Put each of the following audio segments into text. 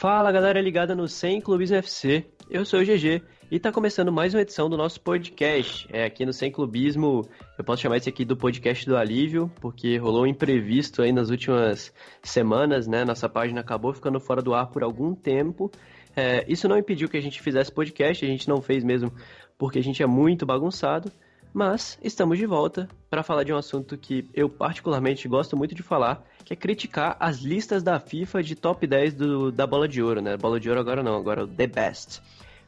Fala galera ligada no 100 Clubismo FC, eu sou o GG e tá começando mais uma edição do nosso podcast. É aqui no 100 Clubismo, eu posso chamar esse aqui do podcast do alívio, porque rolou um imprevisto aí nas últimas semanas, né? Nossa página acabou ficando fora do ar por algum tempo. É, isso não impediu que a gente fizesse podcast, a gente não fez mesmo porque a gente é muito bagunçado. Mas estamos de volta para falar de um assunto que eu particularmente gosto muito de falar, que é criticar as listas da FIFA de top 10 do, da bola de ouro, né? Bola de ouro agora não, agora o The Best,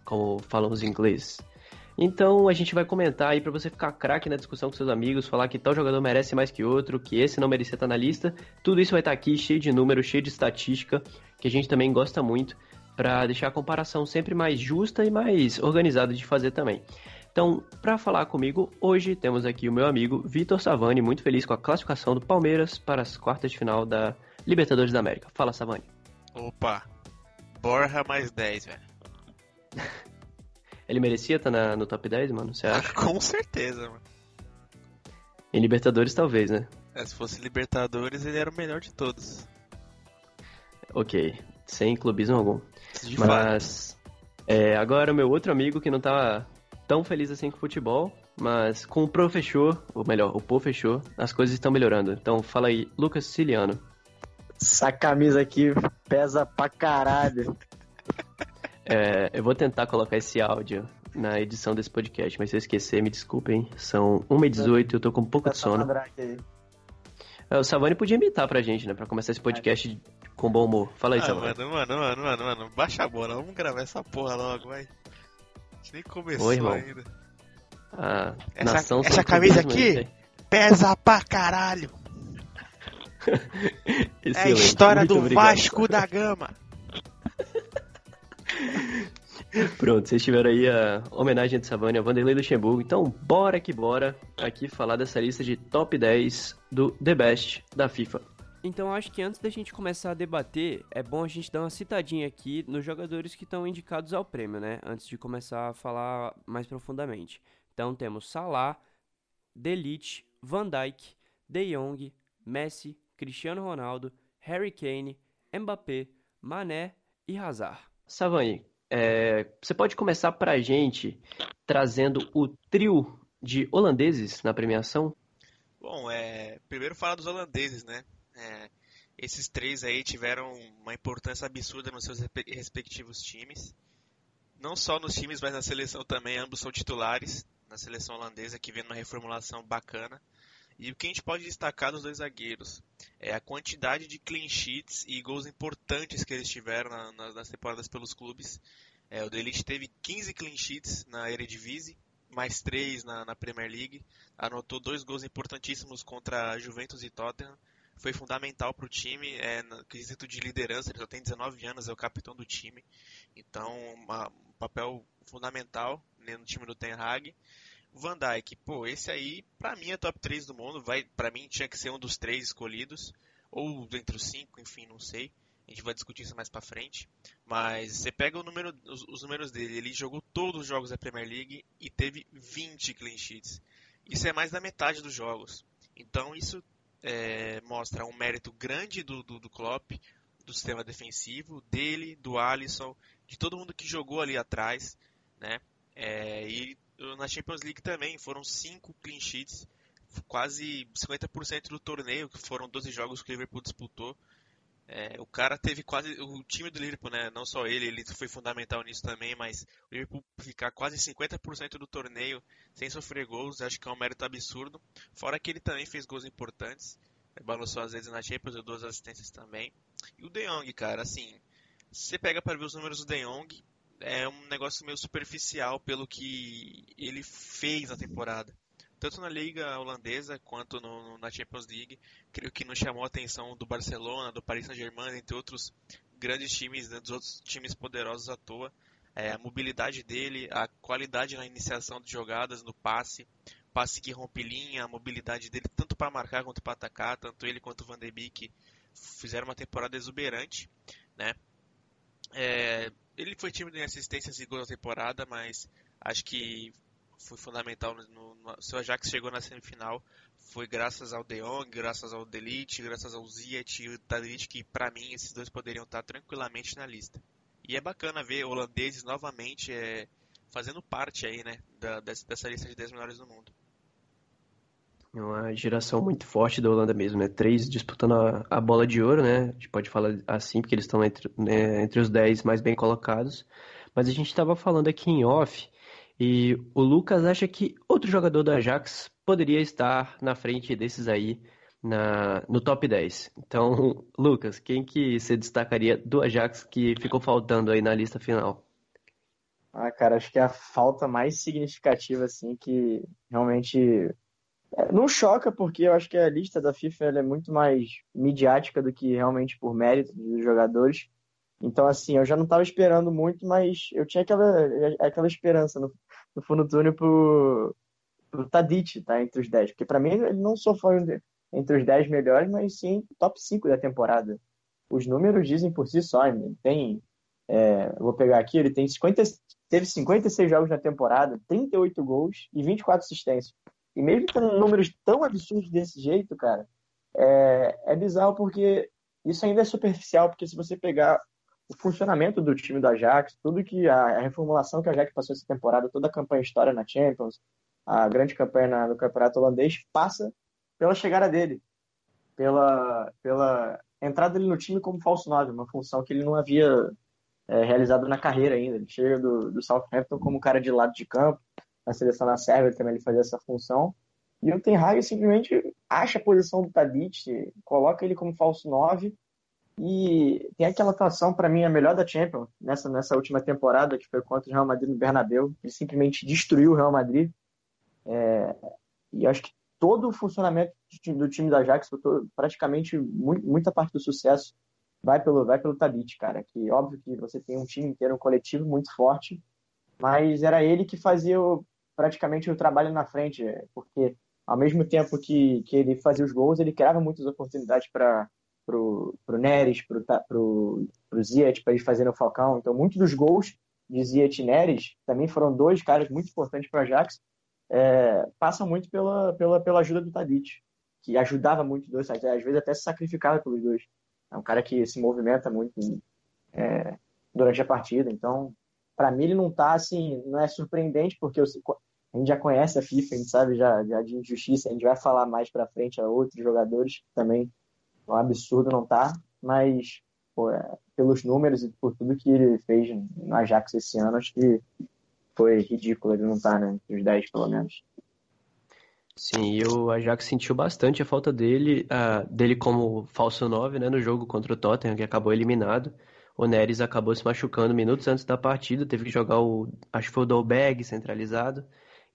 como falam os ingleses. Então a gente vai comentar aí para você ficar craque na discussão com seus amigos, falar que tal jogador merece mais que outro, que esse não merecia estar na lista. Tudo isso vai estar aqui cheio de números, cheio de estatística, que a gente também gosta muito, para deixar a comparação sempre mais justa e mais organizada de fazer também. Então, para falar comigo, hoje temos aqui o meu amigo Vitor Savani, muito feliz com a classificação do Palmeiras para as quartas de final da Libertadores da América. Fala, Savani. Opa, Borja mais 10, velho. Ele merecia estar na, no top 10, mano? Você acha? Com certeza, mano. Em Libertadores, talvez, né? É, se fosse Libertadores, ele era o melhor de todos. Ok, sem clubismo algum. De Mas é, agora o meu outro amigo que não tá tão feliz assim com o futebol, mas com o Pro fechou, ou melhor, o Pro fechou, as coisas estão melhorando. Então fala aí, Lucas Siciliano. Essa camisa aqui pesa pra caralho. É, eu vou tentar colocar esse áudio na edição desse podcast, mas se eu esquecer, me desculpem. São 1h18 e eu tô com um pouco de sono. É, o Savani podia imitar pra gente, né? Pra começar esse podcast com bom humor. Fala aí, ah, Savani. Mano, mano, mano, mano, mano, baixa a bola, vamos gravar essa porra logo, vai nem começou Oi, ainda. Ah, essa, essa camisa aqui pesa pra caralho. é a história do obrigado. Vasco da Gama. Pronto, vocês tiveram aí a homenagem de Savani a Vanderlei Luxemburgo. Então, bora que bora aqui falar dessa lista de top 10 do The Best da FIFA. Então acho que antes da gente começar a debater, é bom a gente dar uma citadinha aqui nos jogadores que estão indicados ao prêmio, né? Antes de começar a falar mais profundamente. Então temos Salah, Delite, Van Dijk, De Jong, Messi, Cristiano Ronaldo, Harry Kane, Mbappé, Mané e Hazard. Savani, é, você pode começar para a gente trazendo o trio de holandeses na premiação? Bom, é, primeiro falar dos holandeses, né? É, esses três aí tiveram uma importância absurda nos seus respectivos times. Não só nos times, mas na seleção também. Ambos são titulares na seleção holandesa, que vem numa reformulação bacana. E o que a gente pode destacar dos dois zagueiros é a quantidade de clean sheets e gols importantes que eles tiveram na, na, nas temporadas pelos clubes. É, o Delite teve 15 clean sheets na Eredivisie, mais 3 na, na Premier League. Anotou dois gols importantíssimos contra Juventus e Tottenham foi fundamental para o time, é, no quesito de liderança, ele só tem 19 anos, é o capitão do time, então uma, um papel fundamental né, no time do Ten Hag. Van Dijk, pô, esse aí para mim é top 3 do mundo, vai para mim tinha que ser um dos três escolhidos, ou entre os cinco, enfim, não sei. A gente vai discutir isso mais para frente. Mas você pega número, os, os, números dele, ele jogou todos os jogos da Premier League e teve 20 clean sheets. Isso é mais da metade dos jogos. Então isso é, mostra um mérito grande do, do, do Klopp, do sistema defensivo, dele, do Alisson, de todo mundo que jogou ali atrás, né? É, e na Champions League também foram cinco clean sheets, quase 50% do torneio, que foram 12 jogos que o Liverpool disputou. É, o cara teve quase. O time do Liverpool, né? Não só ele, ele foi fundamental nisso também, mas o Liverpool ficar quase 50% do torneio sem sofrer gols, acho que é um mérito absurdo. Fora que ele também fez gols importantes. Balançou às vezes na Champions, deu duas assistências também. E o De Jong, cara, assim. Você pega para ver os números do De Jong, é um negócio meio superficial pelo que ele fez na temporada tanto na liga holandesa quanto no, na Champions League. Creio que não chamou a atenção do Barcelona, do Paris Saint-Germain, entre outros grandes times, né, dos outros times poderosos à toa. É, a mobilidade dele, a qualidade na iniciação de jogadas, no passe, passe que rompe linha, a mobilidade dele tanto para marcar quanto para atacar, tanto ele quanto o Van de Beek fizeram uma temporada exuberante, né? É, ele foi time de assistências e gols na temporada, mas acho que foi fundamental no, no, seu Ajax chegou na semifinal foi graças ao De Jong, graças ao Delite, graças ao Ziyech e o Tadic que para mim esses dois poderiam estar tranquilamente na lista. E é bacana ver holandeses novamente é, fazendo parte aí, né, da, dessa, lista de 10 melhores do mundo. É uma geração muito forte da Holanda mesmo, né? Três disputando a, a bola de ouro, né? A gente pode falar assim, porque eles estão entre, né, entre os 10 mais bem colocados. Mas a gente estava falando aqui em off e o Lucas acha que outro jogador do Ajax poderia estar na frente desses aí na, no top 10. Então, Lucas, quem que você destacaria do Ajax que ficou faltando aí na lista final? Ah, cara, acho que a falta mais significativa, assim, que realmente é, não choca, porque eu acho que a lista da FIFA é muito mais midiática do que realmente por mérito dos jogadores. Então, assim, eu já não estava esperando muito, mas eu tinha aquela, aquela esperança no, no fundo do túnel pro, pro Tadic, tá? Entre os 10. Porque para mim ele não só foi entre os 10 melhores, mas sim top 5 da temporada. Os números dizem por si só. Ele tem. É, vou pegar aqui, ele tem 50, teve 56 jogos na temporada, 38 gols e 24 assistências. E mesmo tendo números tão absurdos desse jeito, cara, é, é bizarro porque isso ainda é superficial, porque se você pegar o funcionamento do time do Ajax, tudo que a, a, reformulação que o Ajax passou essa temporada, toda a campanha história na Champions, a grande campanha no campeonato holandês, passa pela chegada dele, pela, pela entrada dele no time como falso 9, uma função que ele não havia é, realizado na carreira ainda. Ele chega do, do Southampton como cara de lado de campo, na seleção da Sérvia também ele fazia essa função. E o Ten Hag simplesmente acha a posição do Tadic, coloca ele como falso 9 e tem aquela atuação, para mim, a melhor da Champions, nessa, nessa última temporada, que foi contra o Real Madrid no Bernabéu. Ele simplesmente destruiu o Real Madrid. É, e acho que todo o funcionamento do time da Ajax, praticamente muita parte do sucesso, vai pelo, vai pelo Tadic, cara. Que óbvio que você tem um time inteiro, um coletivo muito forte, mas era ele que fazia o, praticamente o trabalho na frente, porque ao mesmo tempo que, que ele fazia os gols, ele criava muitas oportunidades para pro, pro Neres, pro, pro, pro Ziyech para eles fazerem o Falcão. Então, muitos dos gols de Ziyech e Neres também foram dois caras muito importantes para o Ajax. É, passam muito pela, pela, pela ajuda do Tadic, que ajudava muito os dois, às vezes até se sacrificava pelos dois. É um cara que se movimenta muito é, durante a partida. Então, para mim, ele não tá assim, não é surpreendente, porque eu, a gente já conhece a FIFA, a gente sabe já, já de injustiça, a gente vai falar mais para frente a outros jogadores também um absurdo não tá, mas pô, é, pelos números e por tudo que ele fez no Ajax esse ano, acho que foi ridículo ele não estar, tá, né? Os 10 pelo menos. Sim, e o Ajax sentiu bastante a falta dele, uh, dele como falso 9, né, no jogo contra o Tottenham, que acabou eliminado. O Neres acabou se machucando minutos antes da partida, teve que jogar o, acho que foi o Dolberg centralizado,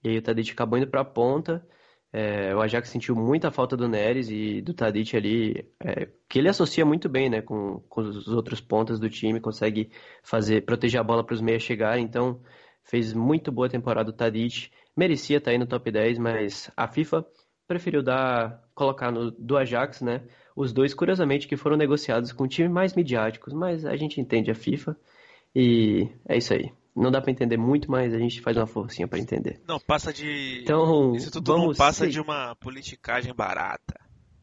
e aí o Tadic acabou indo para a ponta, é, o Ajax sentiu muita falta do Neres e do Tadic ali, é, que ele associa muito bem né, com, com os outros pontas do time, consegue fazer proteger a bola para os meias chegarem, então fez muito boa temporada o Tadic, merecia estar tá aí no top 10, mas a FIFA preferiu dar, colocar no, do Ajax, né, os dois, curiosamente, que foram negociados com times mais midiáticos, mas a gente entende a FIFA e é isso aí. Não dá para entender muito, mas a gente faz uma forcinha para entender. Não, passa de. Então, isso tudo vamos não passa de uma politicagem barata.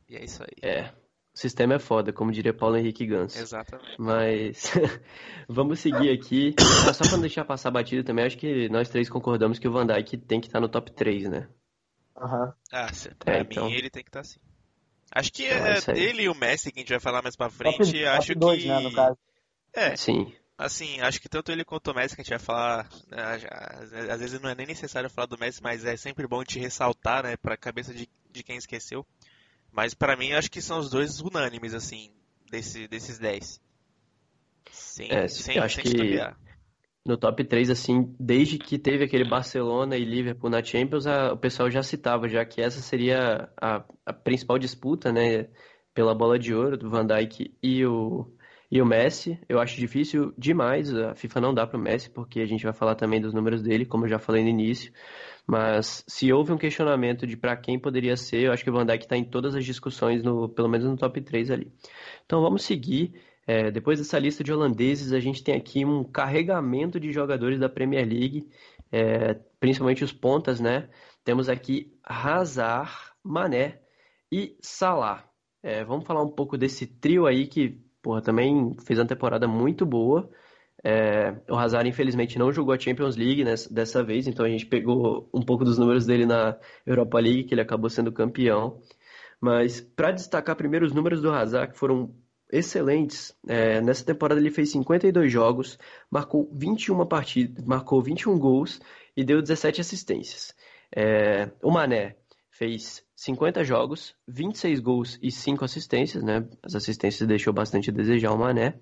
E é isso aí. É. O sistema é foda, como diria Paulo Henrique Ganso. Exatamente. Mas vamos seguir aqui. Só para não deixar passar batido também, acho que nós três concordamos que o Van Dijk tem que estar no top 3, né? Aham. Uhum. Ah, pra é, mim então... ele tem que estar sim. Acho que então, é, é ele e o Messi, que a gente vai falar mais pra frente, top, acho top dois, que. Né, no caso. É. Sim. Assim, acho que tanto ele quanto o Messi que a gente vai falar, né, às vezes não é nem necessário falar do Messi, mas é sempre bom te ressaltar, né, pra cabeça de, de quem esqueceu. Mas para mim, acho que são os dois unânimes, assim, desse, desses 10. Sim, é, sem, acho sem que no top 3, assim, desde que teve aquele Barcelona e Liverpool na Champions, a, o pessoal já citava, já que essa seria a, a principal disputa, né, pela bola de ouro do Van Dijk e o e o Messi, eu acho difícil demais. A FIFA não dá para o Messi, porque a gente vai falar também dos números dele, como eu já falei no início. Mas se houve um questionamento de para quem poderia ser, eu acho que o Van Dijk está em todas as discussões, no, pelo menos no top 3 ali. Então vamos seguir. É, depois dessa lista de holandeses, a gente tem aqui um carregamento de jogadores da Premier League, é, principalmente os pontas, né? Temos aqui Hazard, Mané e Salah. É, vamos falar um pouco desse trio aí que, porra, também fez uma temporada muito boa. É, o Hazard, infelizmente, não jogou a Champions League nessa, dessa vez, então a gente pegou um pouco dos números dele na Europa League, que ele acabou sendo campeão. Mas para destacar primeiro os números do Hazard, que foram excelentes, é, nessa temporada ele fez 52 jogos, marcou 21 partidas, marcou 21 gols e deu 17 assistências. É, o Mané fez 50 jogos, 26 gols e 5 assistências, né? As assistências deixou bastante a desejar o Mané.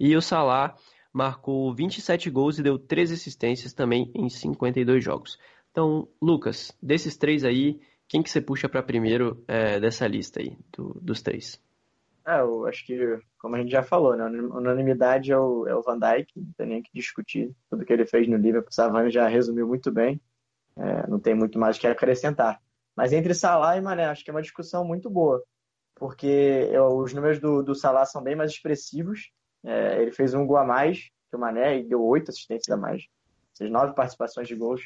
E o Salah marcou 27 gols e deu 13 assistências também em 52 jogos. Então, Lucas, desses três aí, quem que você puxa para primeiro é, dessa lista aí, do, dos três? É, eu acho que, como a gente já falou, né, unanimidade é o, é o Van Dijk, não tem nem que discutir tudo que ele fez no Liverpool, o Savani já resumiu muito bem, é, não tem muito mais o que acrescentar. Mas entre Salah e Mané, acho que é uma discussão muito boa, porque eu, os números do, do Salah são bem mais expressivos, é, ele fez um gol a mais que o Mané e deu oito assistências a mais. Ou seja, nove participações de gols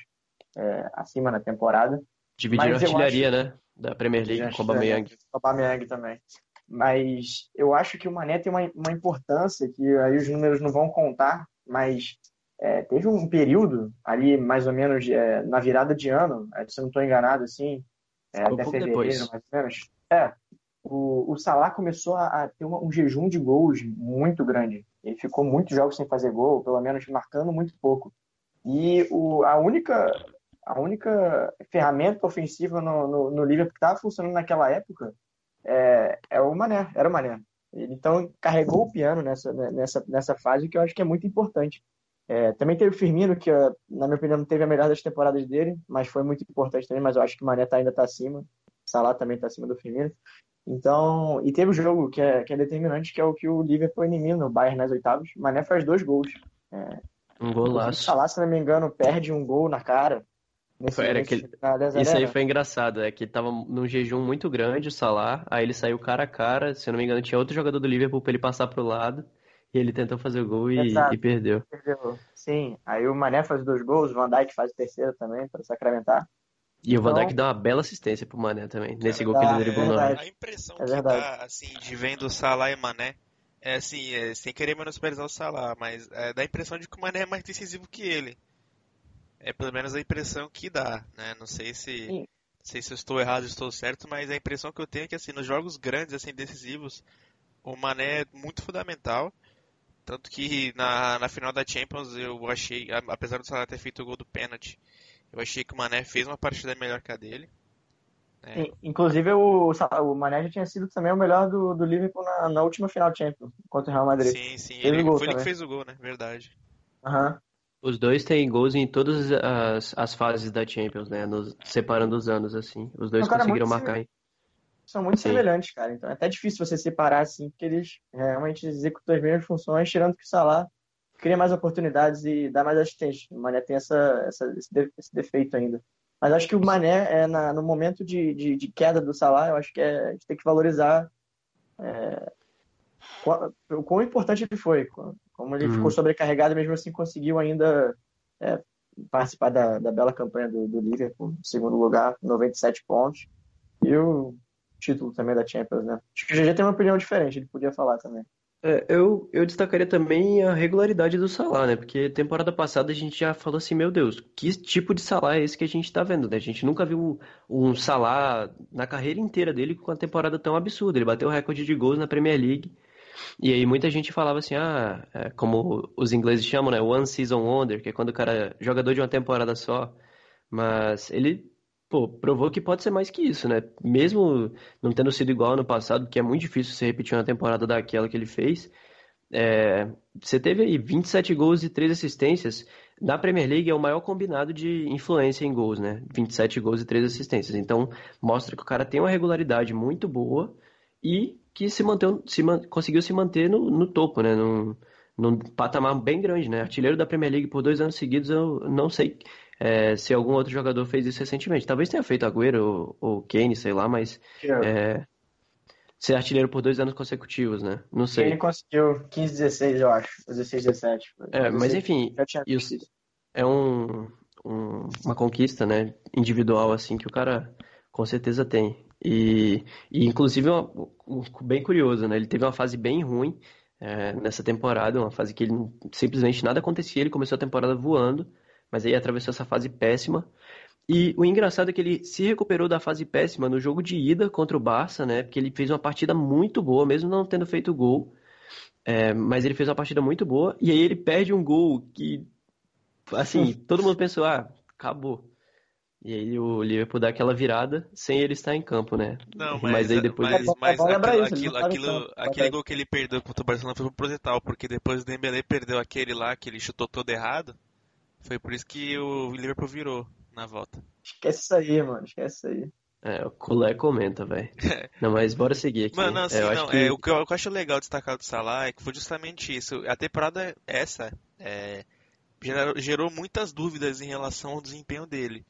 é, acima na temporada. Dividiram a artilharia, acho... né? Da Premier League com o Aubameyang. O Aubameyang também. Mas eu acho que o Mané tem uma, uma importância que aí os números não vão contar, mas é, teve um período ali, mais ou menos, é, na virada de ano, é, se eu não estou enganado, assim, é, até fevereiro, depois. mais ou menos. É, o, o Salah começou a, a ter uma, um jejum de gols muito grande. Ele ficou muitos jogos sem fazer gol, pelo menos marcando muito pouco. E o, a única a única ferramenta ofensiva no, no, no Liverpool que estava funcionando naquela época é, é o Mané, era o Mané. Ele, então carregou o piano nessa, nessa, nessa fase, que eu acho que é muito importante. É, também teve o Firmino, que na minha opinião não teve a melhor das temporadas dele, mas foi muito importante também, mas eu acho que o Mané tá, ainda está acima. Salah também está acima do Firmino. Então, e teve o jogo que é, que é determinante, que é o que o Liverpool elimina o Bayern nas oitavas. O Mané faz dois gols. É, um golaço. O Salah, se não me engano, perde um gol na cara. Nesse, Era aquele... Isso aí foi engraçado, é que tava num jejum muito grande o Salah, aí ele saiu cara a cara, se não me engano tinha outro jogador do Liverpool pra ele passar pro lado, e ele tentou fazer o gol e, e perdeu. perdeu. Sim, aí o Mané faz dois gols, o Van Dijk faz o terceiro também, para sacramentar. E o Van Dijk dá uma bela assistência pro Mané também, nesse é gol que ele driblou é A impressão é que dá, assim, de vendo o Salah e Mané, é assim, é, sem querer menosprezar o Salah, mas é, dá a impressão de que o Mané é mais decisivo que ele. É pelo menos a impressão que dá, né? Não sei se, não sei se eu estou errado ou estou certo, mas a impressão que eu tenho é que, assim, nos jogos grandes, assim, decisivos, o Mané é muito fundamental. Tanto que na, na final da Champions eu achei, apesar do Salah ter feito o gol do pênalti, eu achei que o Mané fez uma partida melhor que a dele. É. Inclusive, o, o Mané já tinha sido também o melhor do, do Liverpool na, na última final Champions, contra o Real Madrid. Sim, sim. Ele, foi ele que fez o gol, né? Verdade. Uhum. Os dois têm gols em todas as, as fases da Champions, né? Nos, separando os anos, assim. Os dois Não, conseguiram marcar. Em... São muito Sim. semelhantes, cara. Então é até difícil você separar, assim, porque eles realmente executam as mesmas funções, tirando que o Salah cria mais oportunidades e dá mais assistência. O Mané tem essa, essa esse, defeito ainda. Mas acho que o Mané, é na, no momento de, de, de, queda do Salah, eu acho que é, a gente tem que valorizar é, o quão importante ele foi. Como ele uhum. ficou sobrecarregado, mesmo assim conseguiu ainda é, participar da, da, bela campanha do, do Liverpool, segundo lugar, 97 pontos. E o título também da Champions, né? Acho que o GG tem uma opinião diferente, ele podia falar também. É, eu, eu destacaria também a regularidade do Salah, né? Porque temporada passada a gente já falou assim, meu Deus, que tipo de Salah é esse que a gente tá vendo, né? A gente nunca viu um Salah na carreira inteira dele com uma temporada tão absurda. Ele bateu o recorde de gols na Premier League. E aí muita gente falava assim, ah, é, como os ingleses chamam, né? One Season Wonder, que é quando o cara é jogador de uma temporada só. Mas ele pô, provou que pode ser mais que isso, né? Mesmo não tendo sido igual no passado, que é muito difícil você repetir uma temporada daquela que ele fez. É, você teve aí 27 gols e 3 assistências. Na Premier League é o maior combinado de influência em gols, né? 27 gols e 3 assistências. Então, mostra que o cara tem uma regularidade muito boa e que se, manteve, se conseguiu se manter no, no topo, né? Num, num patamar bem grande, né? Artilheiro da Premier League por dois anos seguidos, eu não sei é, se algum outro jogador fez isso recentemente. Talvez tenha feito Agüero ou, ou Kane, sei lá, mas é, ser artilheiro por dois anos consecutivos, né? Não sei. Ele conseguiu 15, 16, eu acho. 16, 17. É, mas enfim, isso é um, um- uma conquista, né? Individual, assim, que o cara com certeza tem. E, e inclusive, uma- um- bem curioso, né? Ele teve uma fase bem ruim é, nessa temporada, uma fase que ele simplesmente nada acontecia. Ele começou a temporada voando, mas aí atravessou essa fase péssima. E o engraçado é que ele se recuperou da fase péssima no jogo de ida contra o Barça, né? Porque ele fez uma partida muito boa, mesmo não tendo feito gol. É, mas ele fez uma partida muito boa. E aí ele perde um gol que, assim, todo mundo pensou, ah, acabou. E aí o Liverpool dá aquela virada sem ele estar em campo, né? Não, mas, Mas aí depois. mas, É bom- mas é lembrar aquilo, isso, ele aquilo, em aquilo- campo, aquele gol que ele perdeu contra o Barcelona foi proposital, porque depois o Dembélé perdeu aquele lá que ele chutou todo errado. Foi por isso que o Liverpool virou na volta. Esquece isso aí, mano. Esquece isso aí. É, o Culé comenta, velho. Não, mas bora seguir aqui. Mano, não, assim, É, eu não, que- é, o, que eu, o que eu acho legal destacar do Salah é que foi justamente isso. A temporada essa é, gerou, gerou muitas dúvidas em relação ao desempenho dele.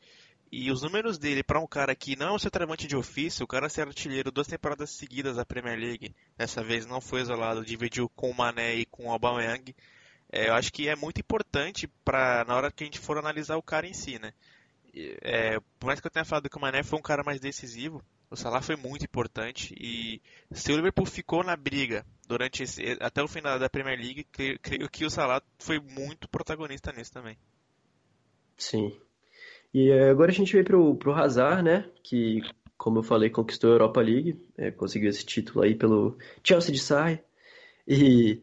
E os números dele, pra um cara que não é um centroavante de ofício, o cara ser artilheiro duas temporadas seguidas da Premier League, dessa vez não foi isolado, dividiu com o Mané e com o Aubameyang, é, eu acho que é muito importante para na hora que a gente for analisar o cara em si, né? É, por mais que eu tenha falado que o Mané foi um cara mais decisivo, o Salah foi muito importante e se o Liverpool ficou na briga durante esse, até o final da Premier League, creio, creio que o Salah foi muito protagonista nisso também. Sim. E eh, agora a gente vem pro, pro Hazard, né? Que, como eu falei, conquistou a Europa League, eh, conseguiu esse título aí pelo Chelsea de Sarri. E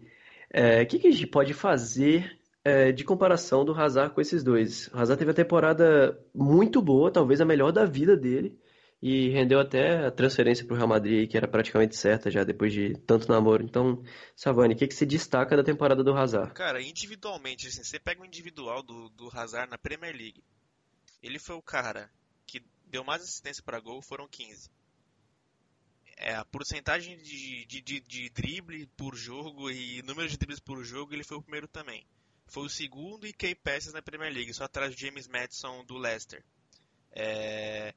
eh, o que que a gente pode fazer eh, de comparação do Hazard com esses dois? O Hazard teve a temporada muito boa, talvez a melhor da vida dele, e rendeu até a transferência pro Real Madrid, que era praticamente certa já depois de tanto namoro. Então, Savani, o que que se destaca da temporada do Hazard? Cara, individualmente, assim, você pega o individual do, do Hazard na Premier League. Ele foi o cara que deu mais assistência para gol, foram 15. É, a porcentagem de, de, de, de drible por jogo e número de dribles por jogo, ele foi o primeiro também. Foi o segundo e key passes na Premier League, só atrás de James Madison do Leicester. É...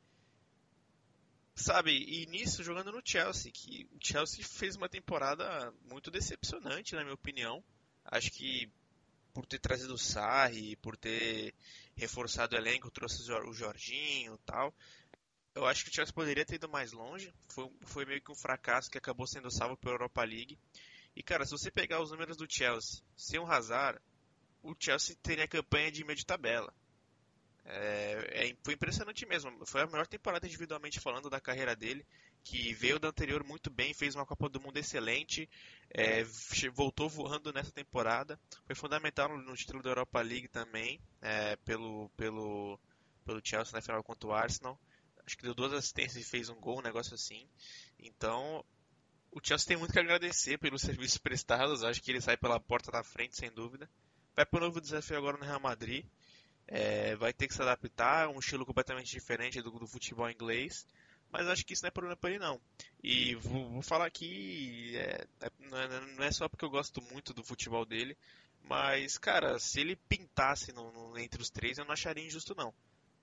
Sabe, e nisso jogando no Chelsea, que o Chelsea fez uma temporada muito decepcionante, na minha opinião. Acho que por ter trazido o Sarri, por ter reforçado o elenco, trouxe o Jor- o Jorginho e tal. Eu acho que o Chelsea poderia ter ido mais longe. Foi, foi meio que um fracasso que acabou sendo salvo pela Europa League. E cara, se você pegar os números do Chelsea sem o Hazard, o Chelsea teria campanha de meio de tabela. É, é- foi impressionante mesmo. Foi a melhor temporada individualmente falando da carreira dele, que veio da anterior muito bem, fez uma Copa do Mundo excelente, é, voltou voando nessa temporada. Foi fundamental no, no título da Europa League também, é, pelo, pelo, pelo Chelsea na final contra o Arsenal. Acho que deu duas assistências e fez um gol, um negócio assim. Então, o Chelsea tem muito que agradecer pelos serviços prestados. Acho que ele sai pela porta da frente, sem dúvida. Vai para um novo desafio agora no Real Madrid. É, vai ter que se adaptar, um estilo completamente diferente do, do futebol inglês. Mas acho que isso não é problema para ele, não. E vou, vou falar aqui, é, é- é, não é só porque eu gosto muito do futebol dele, mas, cara, se ele pintasse no- no- entre os três, eu não acharia injusto, não.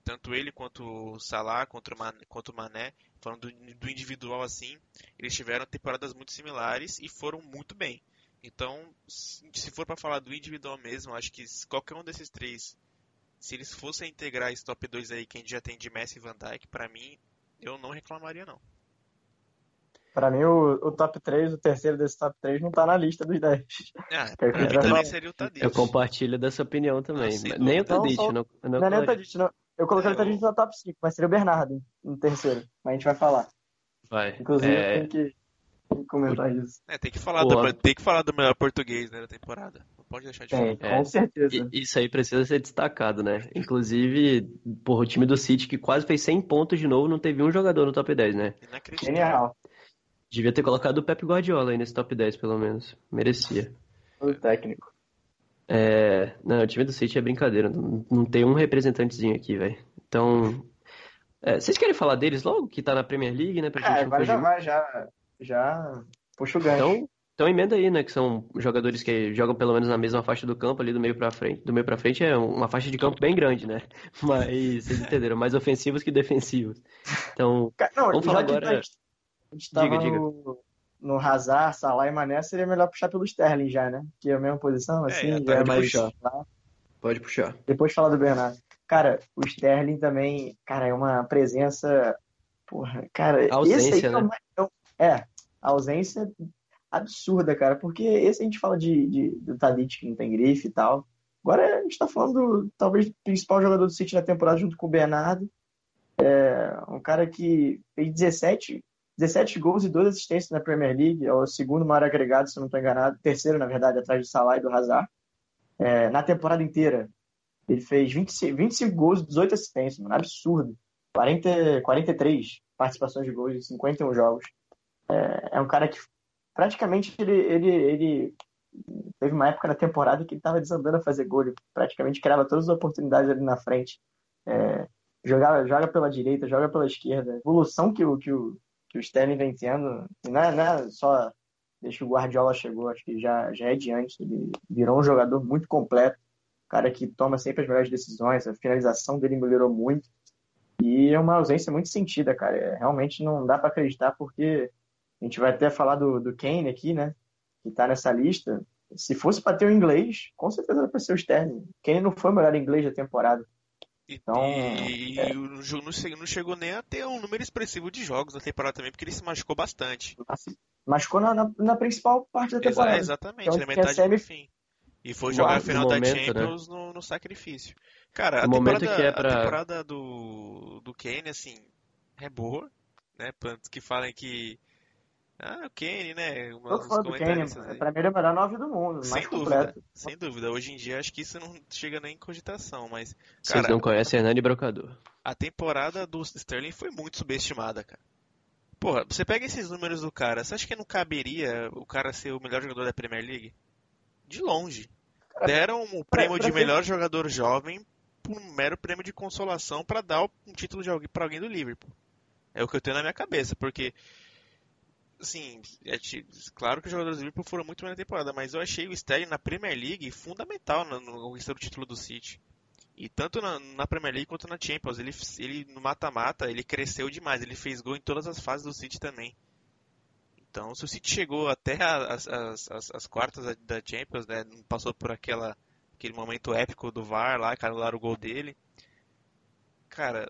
Tanto ele quanto o Salah, quanto o Mané, quanto o Mané falando do, do individual assim, eles tiveram temporadas muito similares e foram muito bem. Então, se for para falar do individual mesmo, acho que qualquer um desses três, se eles fossem integrar esse top 2 aí que a gente já tem de Messi e Van Dijk, pra mim, eu não reclamaria não. Pra mim, o, o top 3, o terceiro desse top 3 não tá na lista dos 10. Ah, pra mim também seria o Tadic. Eu compartilho dessa opinião também. Ah, Nem o. Tadic, Não, não, não, Não é nem o. Tadic, não. Eu coloquei É, o o- no top 5, mas seria o Bernardo no terceiro. Mas a gente vai falar. Vai. Inclusive, É, tenho que, comentar isso. É, tem que falar tem que falar do melhor português né, da temporada. Não pode deixar de Tem, falar. É. com certeza. isso aí precisa ser destacado, né? Inclusive, porra, o time do City, que quase fez 100 pontos de novo, não teve um jogador no top 10, né? Inacreditável. Genial. Devia ter colocado o Pep Guardiola aí nesse top 10, pelo menos. Merecia. O técnico. É, não, o time do City é brincadeira. Não, não tem um representantezinho aqui, velho. Então, é, vocês querem falar deles logo? Que tá na Premier League, né? Pra É, vai, já vai, já, já puxa o gancho. Então, então emenda aí, né? Que são jogadores que jogam pelo menos na mesma faixa do campo, ali do meio pra frente. Do meio pra frente é uma faixa de campo bem grande, né? Mas vocês entenderam, mais ofensivos que defensivos. Então, Não, vamos falar que agora- a gente, a gente Diga, diga. No, Hazard, Salah e Mané, seria melhor puxar pelo Sterling já, né? Que é a mesma posição, assim, É, já é pode mais... puxar. Tá? Pode puxar. Depois fala do Bernardo. Cara, o Sterling também, cara, é uma presença. Porra, cara, esse Ausência, aí é né? é, o- é, a ausência absurda, cara, porque esse a gente fala de, de, do Tadic que não tem grife e tal. Agora a gente tá falando do, talvez, do principal jogador do City na temporada junto com o Bernardo. É, um cara que fez 17, 17 gols e 2 assistências na Premier League, é o segundo maior agregado, se eu não estou enganado, terceiro, na verdade, atrás do Salah e do Hazard. É, na temporada inteira, ele fez 25, 25 gols e 18 assistências, mano, absurdo. 40, 43 participações de gols em 51 jogos. É, é um cara que praticamente ele, ele, ele teve uma época na temporada que ele estava desandando a fazer gol, ele praticamente criava todas as oportunidades ali na frente. É, joga, joga pela direita, joga pela esquerda. A evolução que que o, que o Sterling vem tendo, não é, não é só desde que o Guardiola chegou, acho que já, já é de antes. Ele virou um jogador muito completo, cara que toma sempre as melhores decisões, a finalização dele melhorou muito. E é uma ausência muito sentida, cara. É, realmente não dá para acreditar, porque a gente vai até falar do, do Kane aqui, né? Que tá nessa lista. Se fosse para ter o inglês, com certeza era para ser o Sterling. Kane não foi o melhor inglês da temporada. E, Então, e- e o jogo não che- não chegou nem a ter um número expressivo de jogos na temporada também, porque ele se machucou bastante. Assim, machucou na, na, na principal parte da Exa- temporada. exatamente, Então, na metade recebe- pro fim. E foi jogar a final no da momento, né? Champions no, no sacrifício. Cara, a momento temporada, que é a pra- temporada do, do Kane, assim, é boa, né? Que falem que. Ah, o Kane, né? Falando do Kane, aí. pra mim ele é o melhor nove do mundo, Sem mais dúvida, completo. sem dúvida. Hoje em dia acho que isso não chega nem em cogitação, mas, Vocês cara, não conhecem Hernani Brocador. a temporada do Sterling foi muito subestimada, cara. Porra, você pega esses números do cara, você acha que não caberia o cara ser o melhor jogador da Premier League? De longe. Cara, Deram o prêmio pra de melhor jogador jovem por um mero prêmio de consolação pra dar um título de alguém para alguém do Liverpool. É o que eu tenho na minha cabeça, porque assim, é claro que os jogadores do Liverpool foram muito bem na temporada, mas eu achei o Sterling na Premier League fundamental no, no conquista do título do City. E tanto na, na Premier League quanto na Champions, ele, ele no mata-mata, ele cresceu demais, ele fez gol em todas as fases do City também. Então, se o City chegou até as, as, as, as quartas da, Champions, né, passou por aquela, aquele momento épico do VAR lá, anularam o gol dele. Cara,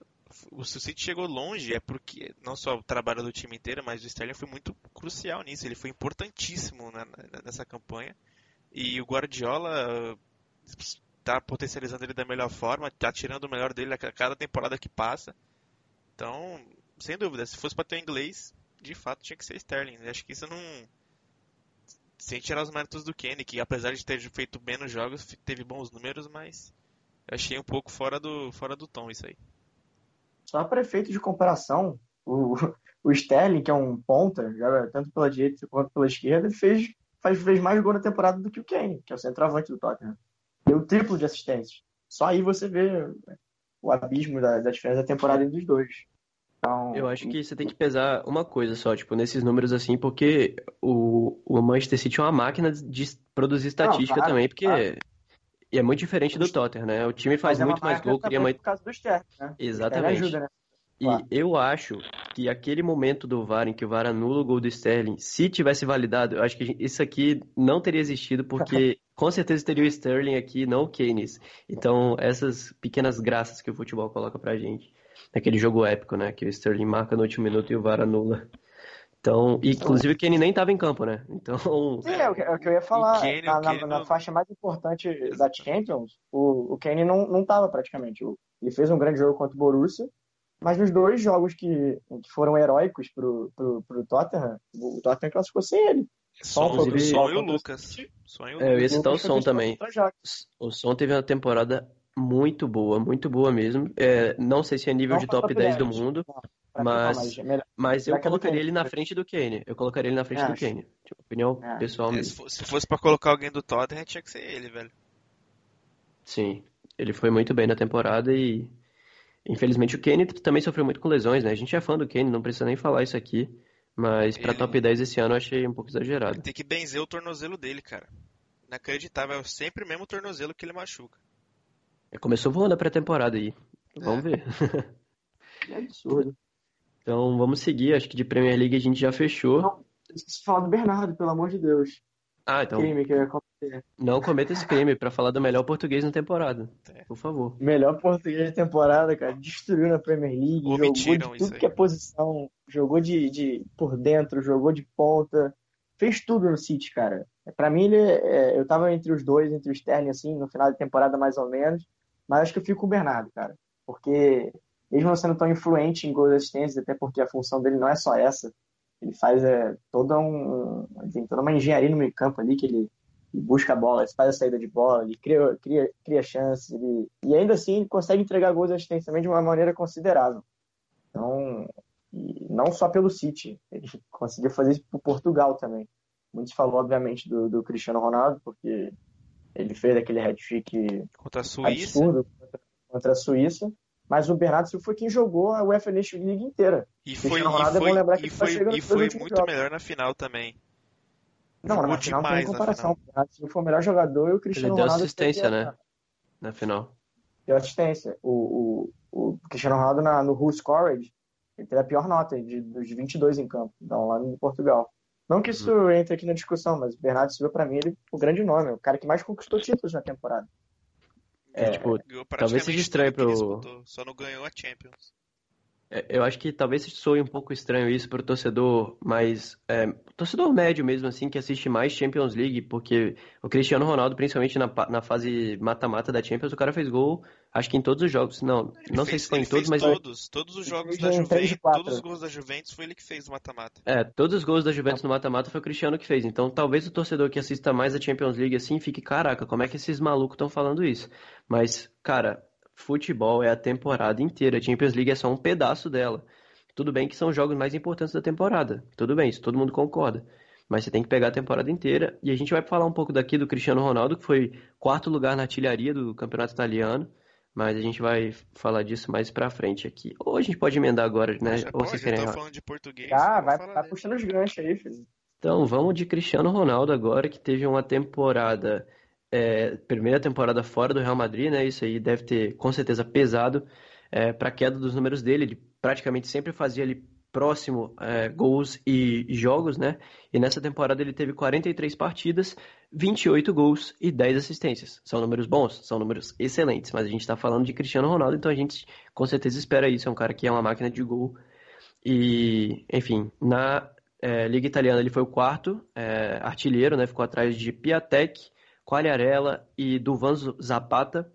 o City chegou longe é porque não só o trabalho do time inteiro, mas o Sterling foi muito crucial nisso. Ele foi importantíssimo nessa campanha. E o Guardiola está potencializando ele da melhor forma, tá tirando o melhor dele a ca- cada temporada que passa. Então, sem dúvida, se fosse para ter inglês, de fato tinha que ser Sterling. Eu Acho que isso não. Sem tirar os méritos do Kenny, que apesar de ter feito menos jogos, teve bons números, mas achei um pouco fora do, fora do tom isso aí. Só para efeito de comparação, o, o Sterling, que é um ponta, joga tanto pela direita quanto pela esquerda, ele fez, faz, fez mais gol na temporada do que o Kane, que é o centroavante do Tottenham. Deu triplo de assistências. Só aí você vê o abismo da, da diferença da temporada entre os dois. Então, Eu acho que você tem que pesar uma coisa só, tipo, nesses números assim, porque o, o Manchester City é uma máquina de produzir estatística claro, também, porque claro. E é muito diferente do Tottenham, né? O time faz é muito mais gol, cria mais... por causa do Sterling, né? Exatamente. Ajuda, né? E Claro. eu acho que aquele momento do VAR em que o VAR anula o gol do Sterling, se tivesse validado, eu acho que isso aqui não teria existido, porque com certeza teria o Sterling aqui, não o Keynes. Então, essas pequenas graças que o futebol coloca pra gente. Naquele jogo épico, né? Que o Sterling marca no último minuto e o VAR anula. Então, inclusive o Kane nem tava em campo, né? Então, Sim, é o que, é o que eu ia falar. Kane- na, o na- não- faixa mais importante da Champions, o, o Kane não, não tava praticamente. Ele fez um grande jogo contra o Borussia, mas nos dois jogos que, que foram heróicos pro, pro, pro Tottenham, o Tottenham classificou sem ele. Só Som, Inclusive- som e o Lucas. Som e o É, eu ia Lucas. citar o Lucas som também. o Son teve uma temporada muito boa, muito boa mesmo. É, não sei se é nível Não de top top 10 do 10. mundo, Mas- é melhor. mas eu é colocaria Kane? ele na frente do Kane. Eu colocaria ele na frente do Acho. Kane. Tipo, opinião É. pessoal É, se mesmo. fo- se fosse pra colocar alguém do Tottenham, tinha que ser ele, velho. Sim, ele foi muito bem na temporada e infelizmente o Kane também sofreu muito com lesões, né? A gente é fã do Kane, não precisa nem falar isso aqui, mas pra Ele- top 10 esse ano eu achei um pouco exagerado. Tem que benzer o tornozelo dele, cara. Inacreditável, é sempre o mesmo tornozelo que ele machuca. Começou voando a pré-temporada aí. Vamos ver. É absurdo. Então vamos seguir, acho que de Premier League a gente já fechou. Não. esqueci de falar do Bernardo, pelo amor de Deus. Ah, então Crime que eu ia cometer. não cometa esse crime pra falar do melhor português na temporada. É. Por favor. Melhor português da temporada, cara. Destruiu na Premier League, Omitiram jogou de isso tudo que é posição, jogou de, de por dentro, jogou de ponta, fez tudo no City, cara. Pra mim, ele, é, eu tava entre os dois, entre o Sterling, assim, no final da temporada mais ou menos, mas acho que eu fico com o Bernardo, cara. Porque, mesmo não sendo tão influente em gols e assistências, até porque a função dele não é só essa, ele faz é, toda, um, tem toda uma engenharia no meio campo ali, que ele ele busca a bola, ele faz a saída de bola, ele cria, cria, cria chances, ele... e ainda assim ele consegue entregar gols e assistências também de uma maneira considerável. Então, não só pelo City, ele conseguiu fazer isso por Portugal também. Muitos falou, obviamente, do, do Cristiano Ronaldo, porque ele fez aquele hat-trick Contra a Suíça. absurdo contra, contra a Suíça, mas o Bernardo Silva foi quem jogou a UEFA Nations League inteira. E foi, e é bom foi, lembrar que e ele tá foi, chegando e foi muito jogos. melhor na final também. Não, Jogou na final não tem comparação. final. O Bernardo Silva foi o melhor jogador e o Ele Cristiano deu Ronaldo assistência, teve a- né? Na final. deu assistência. O, o, o Cristiano Ronaldo na, no Who Scored, ele teve a pior nota de, dos 22 em campo, então, lá em Portugal. Não que isso entre aqui na discussão, mas o Bernardo Silva, pra mim, ele é o grande nome, o cara que mais conquistou títulos na temporada. É, tipo, talvez seja estranho pro- Só não ganhou a Champions. É, Eu acho que talvez soe um pouco estranho isso para o torcedor, mas é, torcedor médio mesmo, assim, que assiste mais Champions League, porque o Cristiano Ronaldo, principalmente na, na fase mata-mata da Champions, o cara fez gol, acho que em todos os jogos. Não, Ele não fez, sei se foi em todos, mas todos, todos os jogos da Juventus, quatro. todos os gols da Juventus foi ele que fez no mata-mata. é, todos os gols da Juventus no mata-mata foi o Cristiano que fez. Então talvez o torcedor que assista mais a Champions League assim fique, caraca, como é que esses malucos estão falando isso? Mas, cara, futebol é a temporada inteira. A Champions League é só um pedaço dela. Tudo bem que são os jogos mais importantes da temporada. Tudo bem, isso todo mundo concorda. Mas você tem que pegar a temporada inteira. E a gente vai falar um pouco daqui do Cristiano Ronaldo, que foi quarto lugar na artilharia do campeonato italiano. Mas a gente vai falar disso mais pra frente aqui. Ou a gente pode emendar agora, né? Já Ou vocês querem. eu tô falando de português. Ah, vamos vai, dele. puxando os ganchos aí, filho. Então, vamos de Cristiano Ronaldo agora, que teve uma temporada, é, primeira temporada fora do Real Madrid, né? Isso aí deve ter, com certeza, pesado para a queda dos números dele. Ele praticamente sempre fazia ali próximo é, gols e jogos, né? E nessa temporada ele teve 43 partidas, 28 gols e 10 assistências. São números bons? São números excelentes, mas a gente está falando de Cristiano Ronaldo, então a gente com certeza espera isso. É um cara que é uma máquina de gol. E, enfim, na é, Liga Italiana ele foi o quarto é, artilheiro, né? Ficou atrás de Piatek, Quagliarella e Duvan Zapata.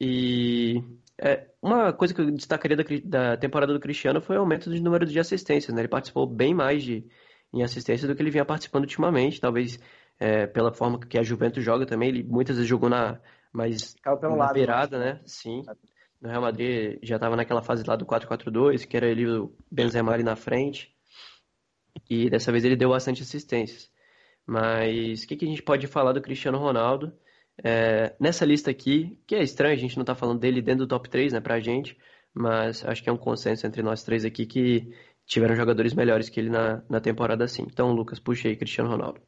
E é, uma coisa que eu destacaria da, da temporada do Cristiano foi o aumento do número de assistências, né? Ele participou bem mais de, em assistência do que ele vinha participando ultimamente, talvez é, pela forma que a Juventus joga também. Ele muitas vezes jogou na mais Caiu pelo na lado. beirada, mais, né? Sim. No Real Madrid já estava naquela fase lá do 4-4-2, que era ele o Benzema ali na frente. E dessa vez ele deu bastante assistências. Mas o que, que a gente pode falar do Cristiano Ronaldo? É, nessa lista aqui, que é estranho a gente não tá falando dele dentro do top 3, né, pra gente, mas acho que é um consenso entre nós três aqui que tiveram jogadores melhores que ele na, na temporada assim. Então, Lucas, puxa aí, Cristiano Ronaldo.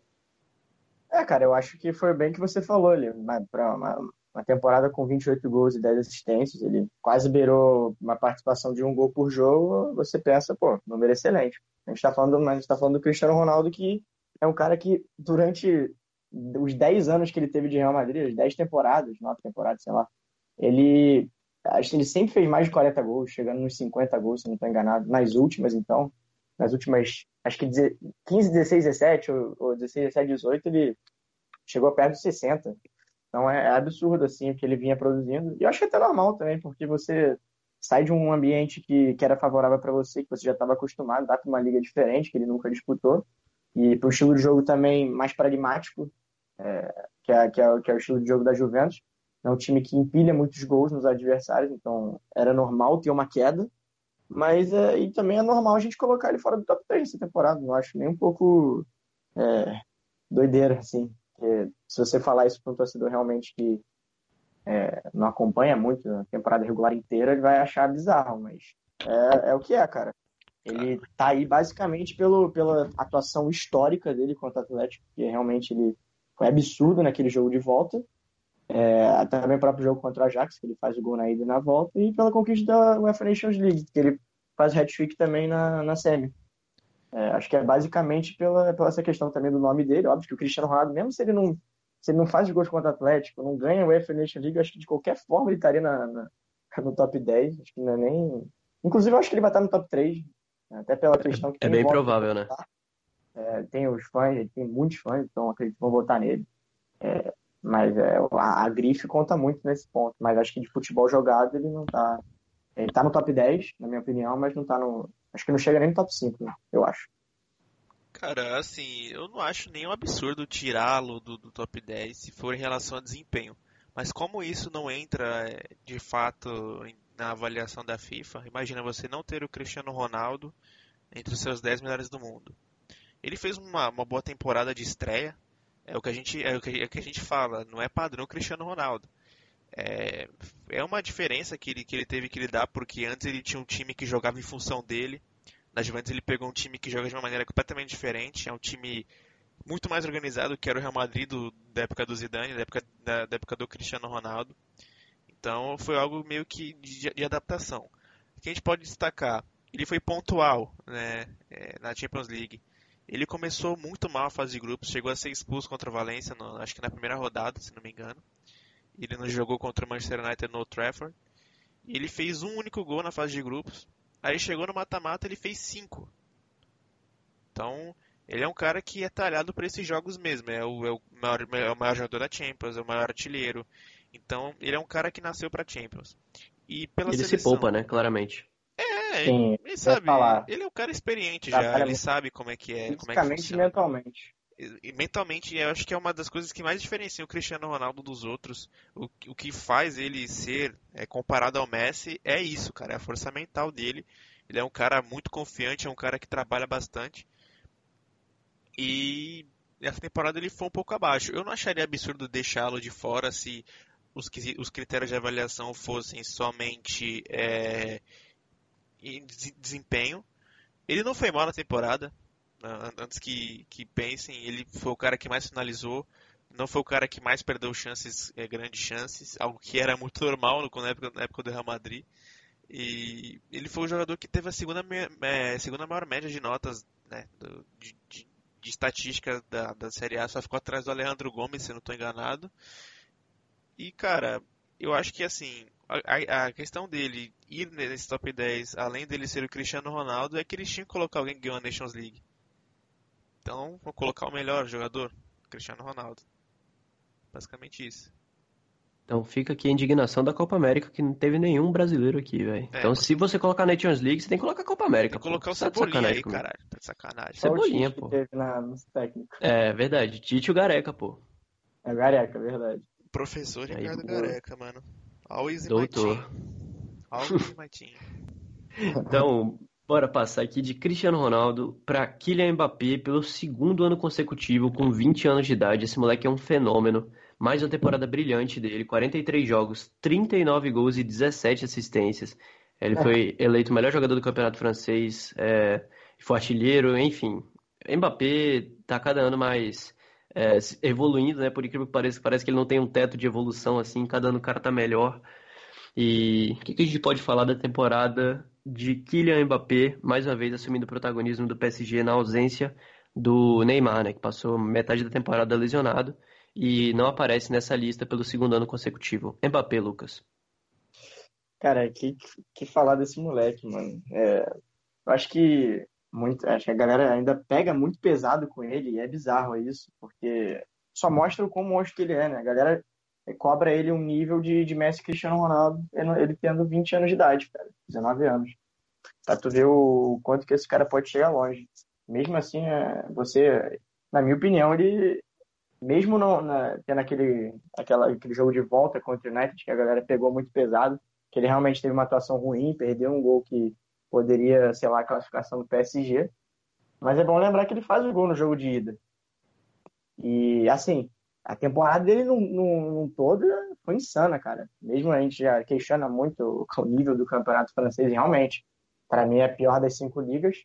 É, cara, eu acho que foi bem que você falou ali. Uma, pra uma, uma temporada com 28 gols e 10 assistências, ele quase beirou uma participação de um gol por jogo. Você pensa, pô, número excelente. A gente tá falando, mas a gente tá falando do Cristiano Ronaldo, que é um cara que durante os 10 anos que ele teve de Real Madrid, as 10 temporadas, 9 temporadas, sei lá, ele, acho que ele sempre fez mais de 40 gols, chegando nos 50 gols, se não estou enganado, nas últimas, então, nas últimas, acho que 15, 16, 17, ou, ou 16, 17, 18, ele chegou perto de 60. Então é, é absurdo, assim, o que ele vinha produzindo. E eu acho que é até normal também, porque você sai de um ambiente que, que era favorável para você, que você já estava acostumado, dá para uma liga diferente, que ele nunca disputou, e para um estilo de jogo também mais pragmático, é, que, é, que, é, que é o estilo de jogo da Juventus. É um time que empilha muitos gols nos adversários, então era normal ter uma queda, mas é, e também é normal a gente colocar ele fora do top 3 nessa temporada. Não acho nem um pouco é, doideira, assim. Porque se você falar isso para um torcedor realmente que é, não acompanha muito a temporada regular inteira, ele vai achar bizarro, mas é, é o que é, cara. Ele tá aí basicamente pelo, pela atuação histórica dele contra o Atlético, que realmente ele foi absurdo naquele jogo de volta. É, também o próprio jogo contra o Ajax, que ele faz o gol na ida e na volta, e pela conquista da UEFA Nations League, que ele faz hat-trick também na, na semi. É, acho que é basicamente pela, pela essa questão também do nome dele. Óbvio que o Cristiano Ronaldo, mesmo se ele não, se ele não faz gols contra o Atlético, não ganha o UEFA Nation League, acho que de qualquer forma ele estaria na, na, no top 10. Acho que não é nem. Inclusive, acho que ele vai estar no top 3. Até pela questão que É bem provável, né? É, tem os fãs, ele tem muitos fãs, então acredito que vão votar nele. É, mas é, a, a, grife conta muito nesse ponto. Mas acho que de futebol jogado ele não tá. Ele tá no top 10, na minha opinião, mas não tá no. Acho que não chega nem no top 5, né? eu acho. Cara, assim, eu não acho nenhum absurdo tirá-lo do, do, top 10 se for em relação a desempenho. Mas como isso não entra é, de fato na avaliação da FIFA, imagina você não ter o Cristiano Ronaldo entre os seus 10 melhores do mundo. Ele fez uma, uma boa temporada de estreia, é o que a gente, é o que, é o que a gente fala, não é padrão Cristiano Ronaldo. É, é uma diferença que ele, que ele teve que lidar, porque antes ele tinha um time que jogava em função dele, na Juventus ele pegou um time que joga de uma maneira completamente diferente, é um time muito mais organizado que era o Real Madrid do, da época do Zidane, da época, da, da, época do Cristiano Ronaldo. Então foi algo meio que de, de adaptação. O que a gente pode destacar? Ele foi pontual né, é, na Champions League. Ele começou muito mal a fase de grupos, chegou a ser expulso contra o Valência, no, acho que na primeira rodada, se não me engano. Ele não jogou contra o Manchester United no Trafford. E ele fez um único gol na fase de grupos. Aí chegou no mata-mata, ele fez 5. Então, ele é um cara que é talhado para esses jogos mesmo. É o, é, o maior, é o maior jogador da Champions, é o maior artilheiro. Então, ele é um cara que nasceu para Champions. E pela ele seleção, se poupa, né? Claramente. É, Sim, ele, ele sabe. Ele é um cara experiente já, ele sabe como é que é. É que e mentalmente. E mentalmente, eu acho que é uma das coisas que mais diferencia o Cristiano Ronaldo dos outros. O, o que faz ele ser é, comparado ao Messi é isso, cara. É a força mental dele. Ele é um cara muito confiante, é um cara que trabalha bastante. E essa temporada ele foi um pouco abaixo. Eu não acharia absurdo deixá-lo de fora se os, os critérios de avaliação fossem somente é, desempenho. Ele não foi mal na temporada, antes que, que pensem, ele foi o cara que mais finalizou, não foi o cara que mais perdeu chances, é, grandes chances, algo que era muito normal no, na, época, na época do Real Madrid. E ele foi o jogador que teve a segunda, é, segunda maior média de notas né, do, de, de, de, estatística da, da Série A, só ficou atrás do Alejandro Gomes, se não estou enganado. E, cara, eu acho que assim, a, a, questão dele ir nesse top 10, além dele ser o Cristiano Ronaldo, é que eles tinham que colocar alguém que ganhou a Nations League. Então, vou colocar o melhor jogador, Cristiano Ronaldo. Basicamente isso. Então fica aqui a indignação da Copa América, que não teve nenhum brasileiro aqui, velho. É, então se você colocar na Nations League, você tem que colocar a Copa América. Tem que colocar pô. o tá Cebolinha aí, comigo. caralho. Tá de sacanagem. Cebolinha, pô. Na, é, verdade. Tite o Gareca, pô. É o Gareca, verdade. Professor Ricardo Gareca, mano. Always in Doutor. my team. Always in my team. então, Bora passar aqui de Cristiano Ronaldo para Kylian Mbappé pelo segundo ano consecutivo com 20 anos de idade. Esse moleque é um fenômeno. Mais uma temporada brilhante dele, 43 jogos, 39 gols e 17 assistências. Ele foi eleito o melhor jogador do campeonato francês, é, foi artilheiro, enfim. Mbappé tá cada ano mais é, evoluindo, né? Por incrível que pareça, parece que ele não tem um teto de evolução assim, cada ano o cara tá melhor. E o que, que a gente pode falar da temporada de Kylian Mbappé, mais uma vez assumindo o protagonismo do PSG na ausência do Neymar, né, que passou metade da temporada lesionado e não aparece nessa lista pelo segundo ano consecutivo. Mbappé, Lucas. Cara, que, que falar desse moleque, mano. É, acho que muito, acho que a galera ainda pega muito pesado com ele e é bizarro isso, porque só mostra o quão monstro que ele é, né? A galera cobra ele um nível de, de Messi Cristiano Ronaldo, ele tendo 20 anos de idade, cara, 19 anos. Pra tu ver o quanto que esse cara pode chegar longe. Mesmo assim, é, você, na minha opinião, ele, mesmo não, na, tendo aquele, aquela, aquele jogo de volta contra o United, que a galera pegou muito pesado, que ele realmente teve uma atuação ruim, perdeu um gol que poderia, sei lá, a classificação do PSG. Mas é bom lembrar que ele faz o gol no jogo de ida. E, assim, a temporada dele num, todo foi insana, cara. Mesmo a gente já questiona muito o nível do campeonato francês, realmente, para mim é a pior das cinco ligas.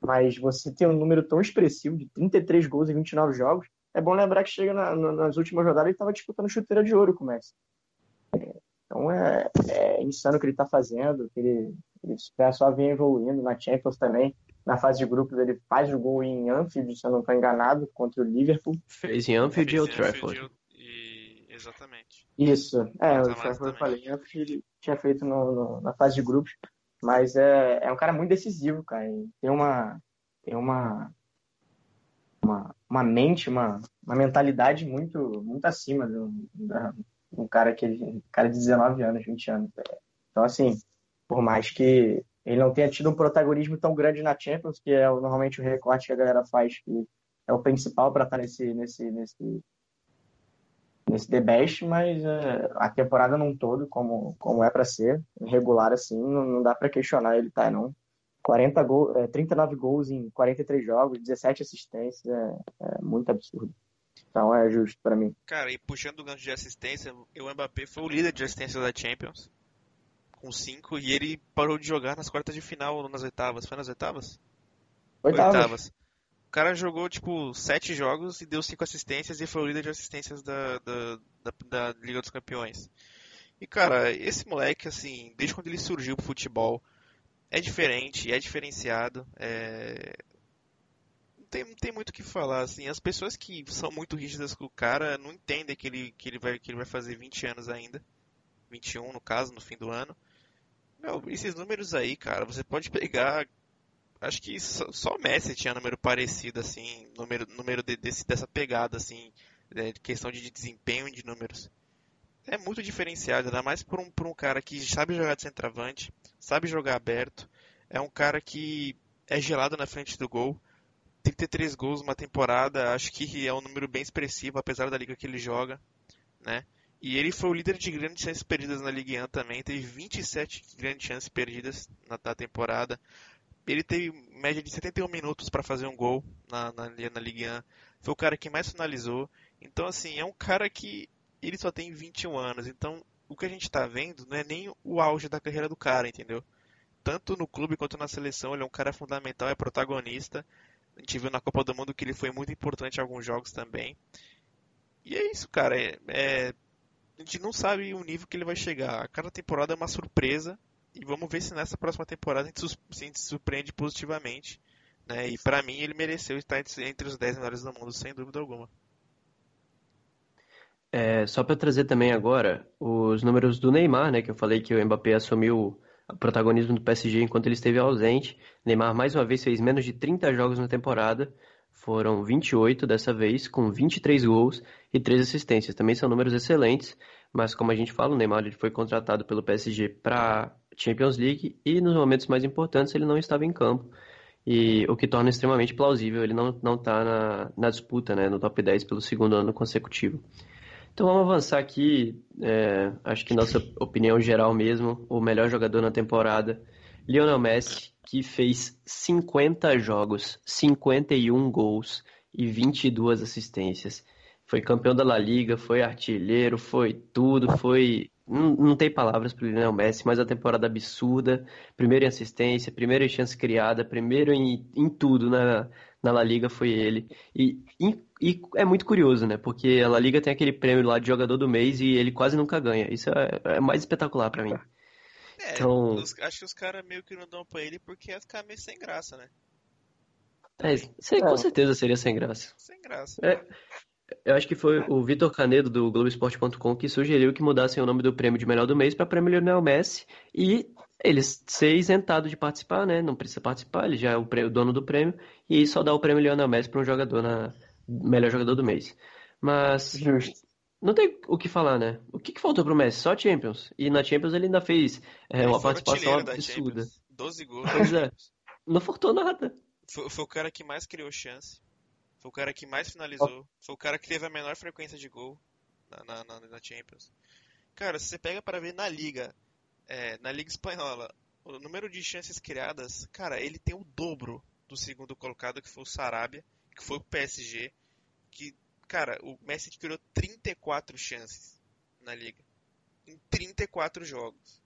Mas você ter um número tão expressivo de 33 gols em 29 jogos, é bom lembrar que chega na, nas últimas rodadas ele estava disputando chuteira de ouro com o Messi. Então é, é insano o que ele está fazendo, que ele, ele só vem evoluindo na Champions também. na fase de grupos ele faz o gol em Anfield, se eu não estou enganado, contra o Liverpool. Fez em Anfield e o Trafford. E... Exatamente. Isso, é, o Trafford eu falei, Anfield ele tinha feito no, no, na fase de grupos, mas é, é um cara muito decisivo, cara. Tem uma, tem uma, uma, uma mente, uma, uma mentalidade muito, muito acima do, da, um cara que um cara de 19 anos, 20 anos. Então, assim, por mais que ele não tenha tido um protagonismo tão grande na Champions, que é normalmente o recorte que a galera faz, que é o principal para estar nesse, nesse, nesse, nesse The Best, mas é, a temporada num todo, como, como é para ser, regular assim, não, não dá para questionar ele, tá? Não. 40 gol, é, 39 gols em 43 jogos, 17 assistências, é, é muito absurdo. Então é justo para mim. Cara, e puxando o gancho de assistência, o Mbappé foi o líder de assistência da Champions, com 5, e ele parou de jogar nas quartas de final ou nas oitavas. Foi nas oitavas? Oitavas. oitavas. O cara jogou, tipo, 7 jogos e deu 5 assistências e foi o líder de assistências da, da, da, da Liga dos Campeões. E, cara, esse moleque, assim, desde quando ele surgiu pro futebol, é diferente, é diferenciado, é, tem, não tem muito o que falar, assim. As pessoas que são muito rígidas com o cara não entendem que ele, que ele, vai, que ele vai fazer 20 anos ainda. 21, no caso, no fim do ano. Meu, esses números aí, cara, você pode pegar. Acho que só, só o Messi tinha número parecido, assim, número, número de, desse, dessa pegada, assim, de questão de desempenho de números. É muito diferenciado, ainda mais por um, por um cara que sabe jogar de centroavante, sabe jogar aberto, é um cara que é gelado na frente do gol, 33 gols numa temporada, acho que é um número bem expressivo, apesar da liga que ele joga, né? E ele foi o líder de grandes chances perdidas na Ligue 1 também, teve 27 grandes chances perdidas na, na temporada. Ele teve média de 71 minutos para fazer um gol na, na, na Ligue 1. Foi o cara que mais finalizou. Então, assim, é um cara que ele só tem 21 anos. Então, o que a gente está vendo não é nem o auge da carreira do cara, entendeu? Tanto no clube quanto na seleção, ele é um cara fundamental, é protagonista. A gente viu na Copa do Mundo que ele foi muito importante em alguns jogos também. E é isso, cara. É, é, a gente não sabe o nível que ele vai chegar. Cada temporada é uma surpresa. E vamos ver se nessa próxima temporada a gente, se a gente surpreende positivamente. Né? E para mim ele mereceu estar entre os 10 melhores do mundo, sem dúvida alguma. É, só para trazer também agora os números do Neymar, né? Que eu falei que o Mbappé assumiu protagonismo do PSG enquanto ele esteve ausente. Neymar mais uma vez fez menos de 30 jogos na temporada. Foram 28 dessa vez, com 23 gols e 3 assistências. Também são números excelentes, mas como a gente fala, o Neymar ele foi contratado pelo PSG para Champions League e nos momentos mais importantes ele não estava em campo. E o que torna extremamente plausível ele não estar tá na, na disputa, né, no top 10 pelo segundo ano consecutivo. Então vamos avançar aqui. É, acho que nossa opinião geral mesmo, o melhor jogador na temporada, Lionel Messi, que fez 50 jogos, 51 gols e 22 assistências. Foi campeão da La Liga, foi artilheiro, foi tudo, foi. Não, não tem palavras para o Lionel Messi, mas a temporada absurda. Primeiro em assistência, primeiro em chance criada, primeiro em, em tudo na, na La Liga foi ele. E, e, é muito curioso, né? Porque a La Liga tem aquele prêmio lá de jogador do mês e ele quase nunca ganha. Isso é, é mais espetacular para mim. É, então... Os, acho que os caras meio que não dão pra ele porque ia ficar meio sem graça, né? É, sei, com certeza seria sem graça. Sem graça. É, eu acho que foi o Vitor Canedo do Globoesporte.com que sugeriu que mudassem o nome do prêmio de melhor do mês para prêmio Lionel Messi e ele ser isentado de participar, né? Não precisa participar, ele já é o, prêmio, o dono do prêmio e só dá o prêmio Lionel Messi para um jogador na melhor jogador do mês. Mas Justo. não tem o que falar, né? O que, que faltou pro Messi? Só Champions. E na Champions ele ainda fez é, uma participação absurda. 12 gols. Pois é. Não faltou nada. Foi, foi, o cara que mais criou chance. Foi o cara que mais finalizou. Foi o cara que teve a menor frequência de gol na, na, na Champions. Cara, se você pega para ver na Liga, é, na Liga Espanhola, o número de chances criadas, cara, ele tem o dobro do segundo colocado, que foi o Sarabia, que foi o PSG, que, cara, o Messi criou 34 chances na Liga. Em 34 jogos.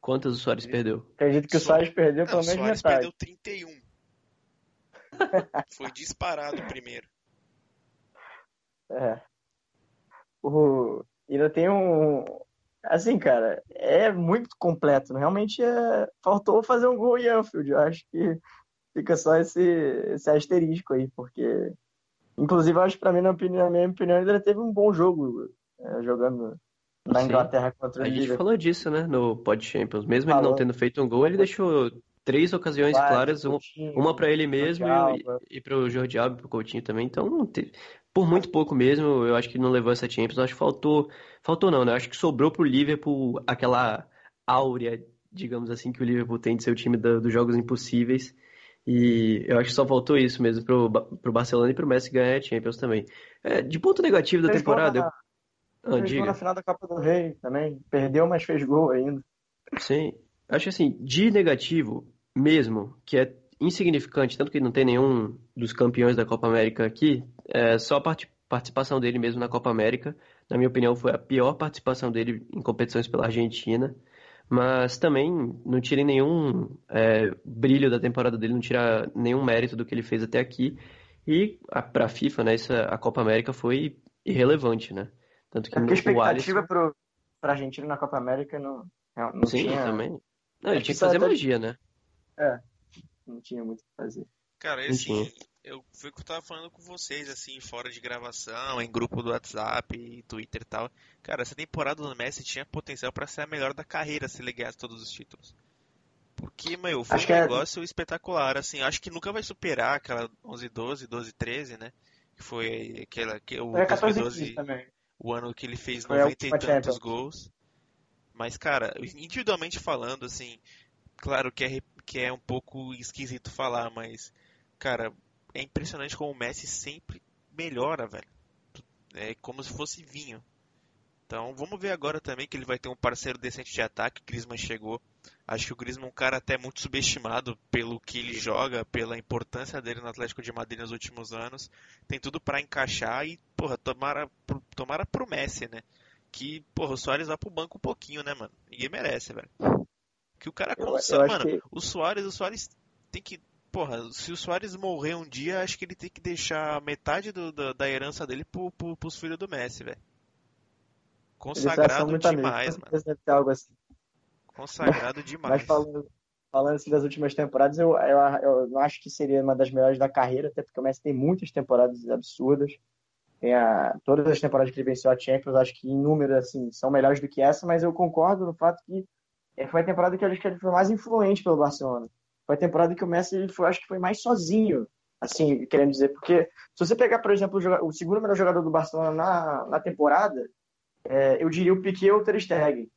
Quantas o Soares perdeu? Acredito que o Soares perdeu pelo menos metade. O Soares perdeu 31. Foi disparado o primeiro. É. O... Ainda tem um. Assim, cara, é muito completo. Realmente é... faltou fazer um gol em Anfield. Eu acho que fica só esse, esse asterisco aí, porque. Inclusive, acho que pra mim, na, opinião, na minha opinião, ele teve um bom jogo é, jogando na Sim. Inglaterra contra o A gente falou disso, né, no Pod Champions. Mesmo Falou. ele não tendo feito um gol, ele deixou três ocasiões claras, Coutinho, uma para ele mesmo e, e para o Jordi Alba e para o Coutinho também. Então, por muito pouco mesmo, eu acho que não levou essa Champions. Eu acho que faltou, faltou não, né? Eu acho que sobrou pro Liverpool aquela áurea, digamos assim, que o Liverpool tem de ser o time do, dos jogos impossíveis. E eu acho que só faltou isso mesmo pro, pro Barcelona e pro Messi ganhar a Champions também. É, de ponto negativo da temporada. Na, eu... ah, fez gol na final da Copa do Rei também. Perdeu, mas fez gol ainda. Sim. Acho assim, de negativo mesmo, que é insignificante, tanto que não tem nenhum dos campeões da Copa América aqui, é só a part participação dele mesmo na Copa América. Na minha opinião, foi a pior participação dele em competições pela Argentina. Mas também não tira nenhum é, brilho da temporada dele, não tira nenhum mérito do que ele fez até aqui. E para a FIFA, né, essa, a Copa América foi irrelevante, né? Tanto que é a expectativa Alisson... para a Argentina na Copa América não, não Sim, tinha... também. Não, ele tinha que fazer magia, né? É, não tinha muito o que fazer. Cara, assim, eu foi o que eu tava falando com vocês, assim, fora de gravação, em grupo do WhatsApp, Twitter e tal. Cara, essa temporada do Messi tinha potencial para ser a melhor da carreira se ele ganhasse todos os títulos. Porque, meu, foi acho um é- negócio é... espetacular, assim, acho que nunca vai superar aquela 11-12, 12-13, né? Que foi aquela, que, o é 2012, também. o ano que ele fez foi 90 e tantos gols. Mas, cara, individualmente falando, assim, claro que é, que é um pouco esquisito falar, mas, cara, é impressionante como o Messi sempre melhora, velho. É como se fosse vinho. Então vamos ver agora também que ele vai ter um parceiro decente de ataque. O Griezmann chegou. Acho que o Griezmann é um cara até muito subestimado pelo que ele joga, pela importância dele no Atlético de Madrid nos últimos anos. Tem tudo para encaixar e, porra, tomara, tomara pro Messi, né? Que, porra, o Soares vai pro banco um pouquinho, né, mano? Ninguém merece, velho. Que o cara consegue, mano. Que... O Soares, o Soares tem que. Porra, se o Soares morrer um dia, acho que ele tem que deixar metade do, da, da herança dele pro, pro, pros filhos do Messi, velho. Consagrado demais, mano. Deve ter algo assim. Consagrado demais. Mas falando, falando assim das últimas temporadas, eu, eu, eu não acho que seria uma das melhores da carreira, até porque o Messi tem muitas temporadas absurdas. Tem a, todas as temporadas que ele venceu a Champions, acho que em número assim, são melhores do que essa, mas eu concordo no fato que é, foi a temporada que eu acho que ele foi mais influente pelo Barcelona. Foi a temporada que o Messi, foi, acho que foi mais sozinho, assim, querendo dizer. Porque se você pegar, por exemplo, o, segundo melhor jogador do Barcelona na, na temporada, é, eu diria o Piquet ou o Ter Stegen.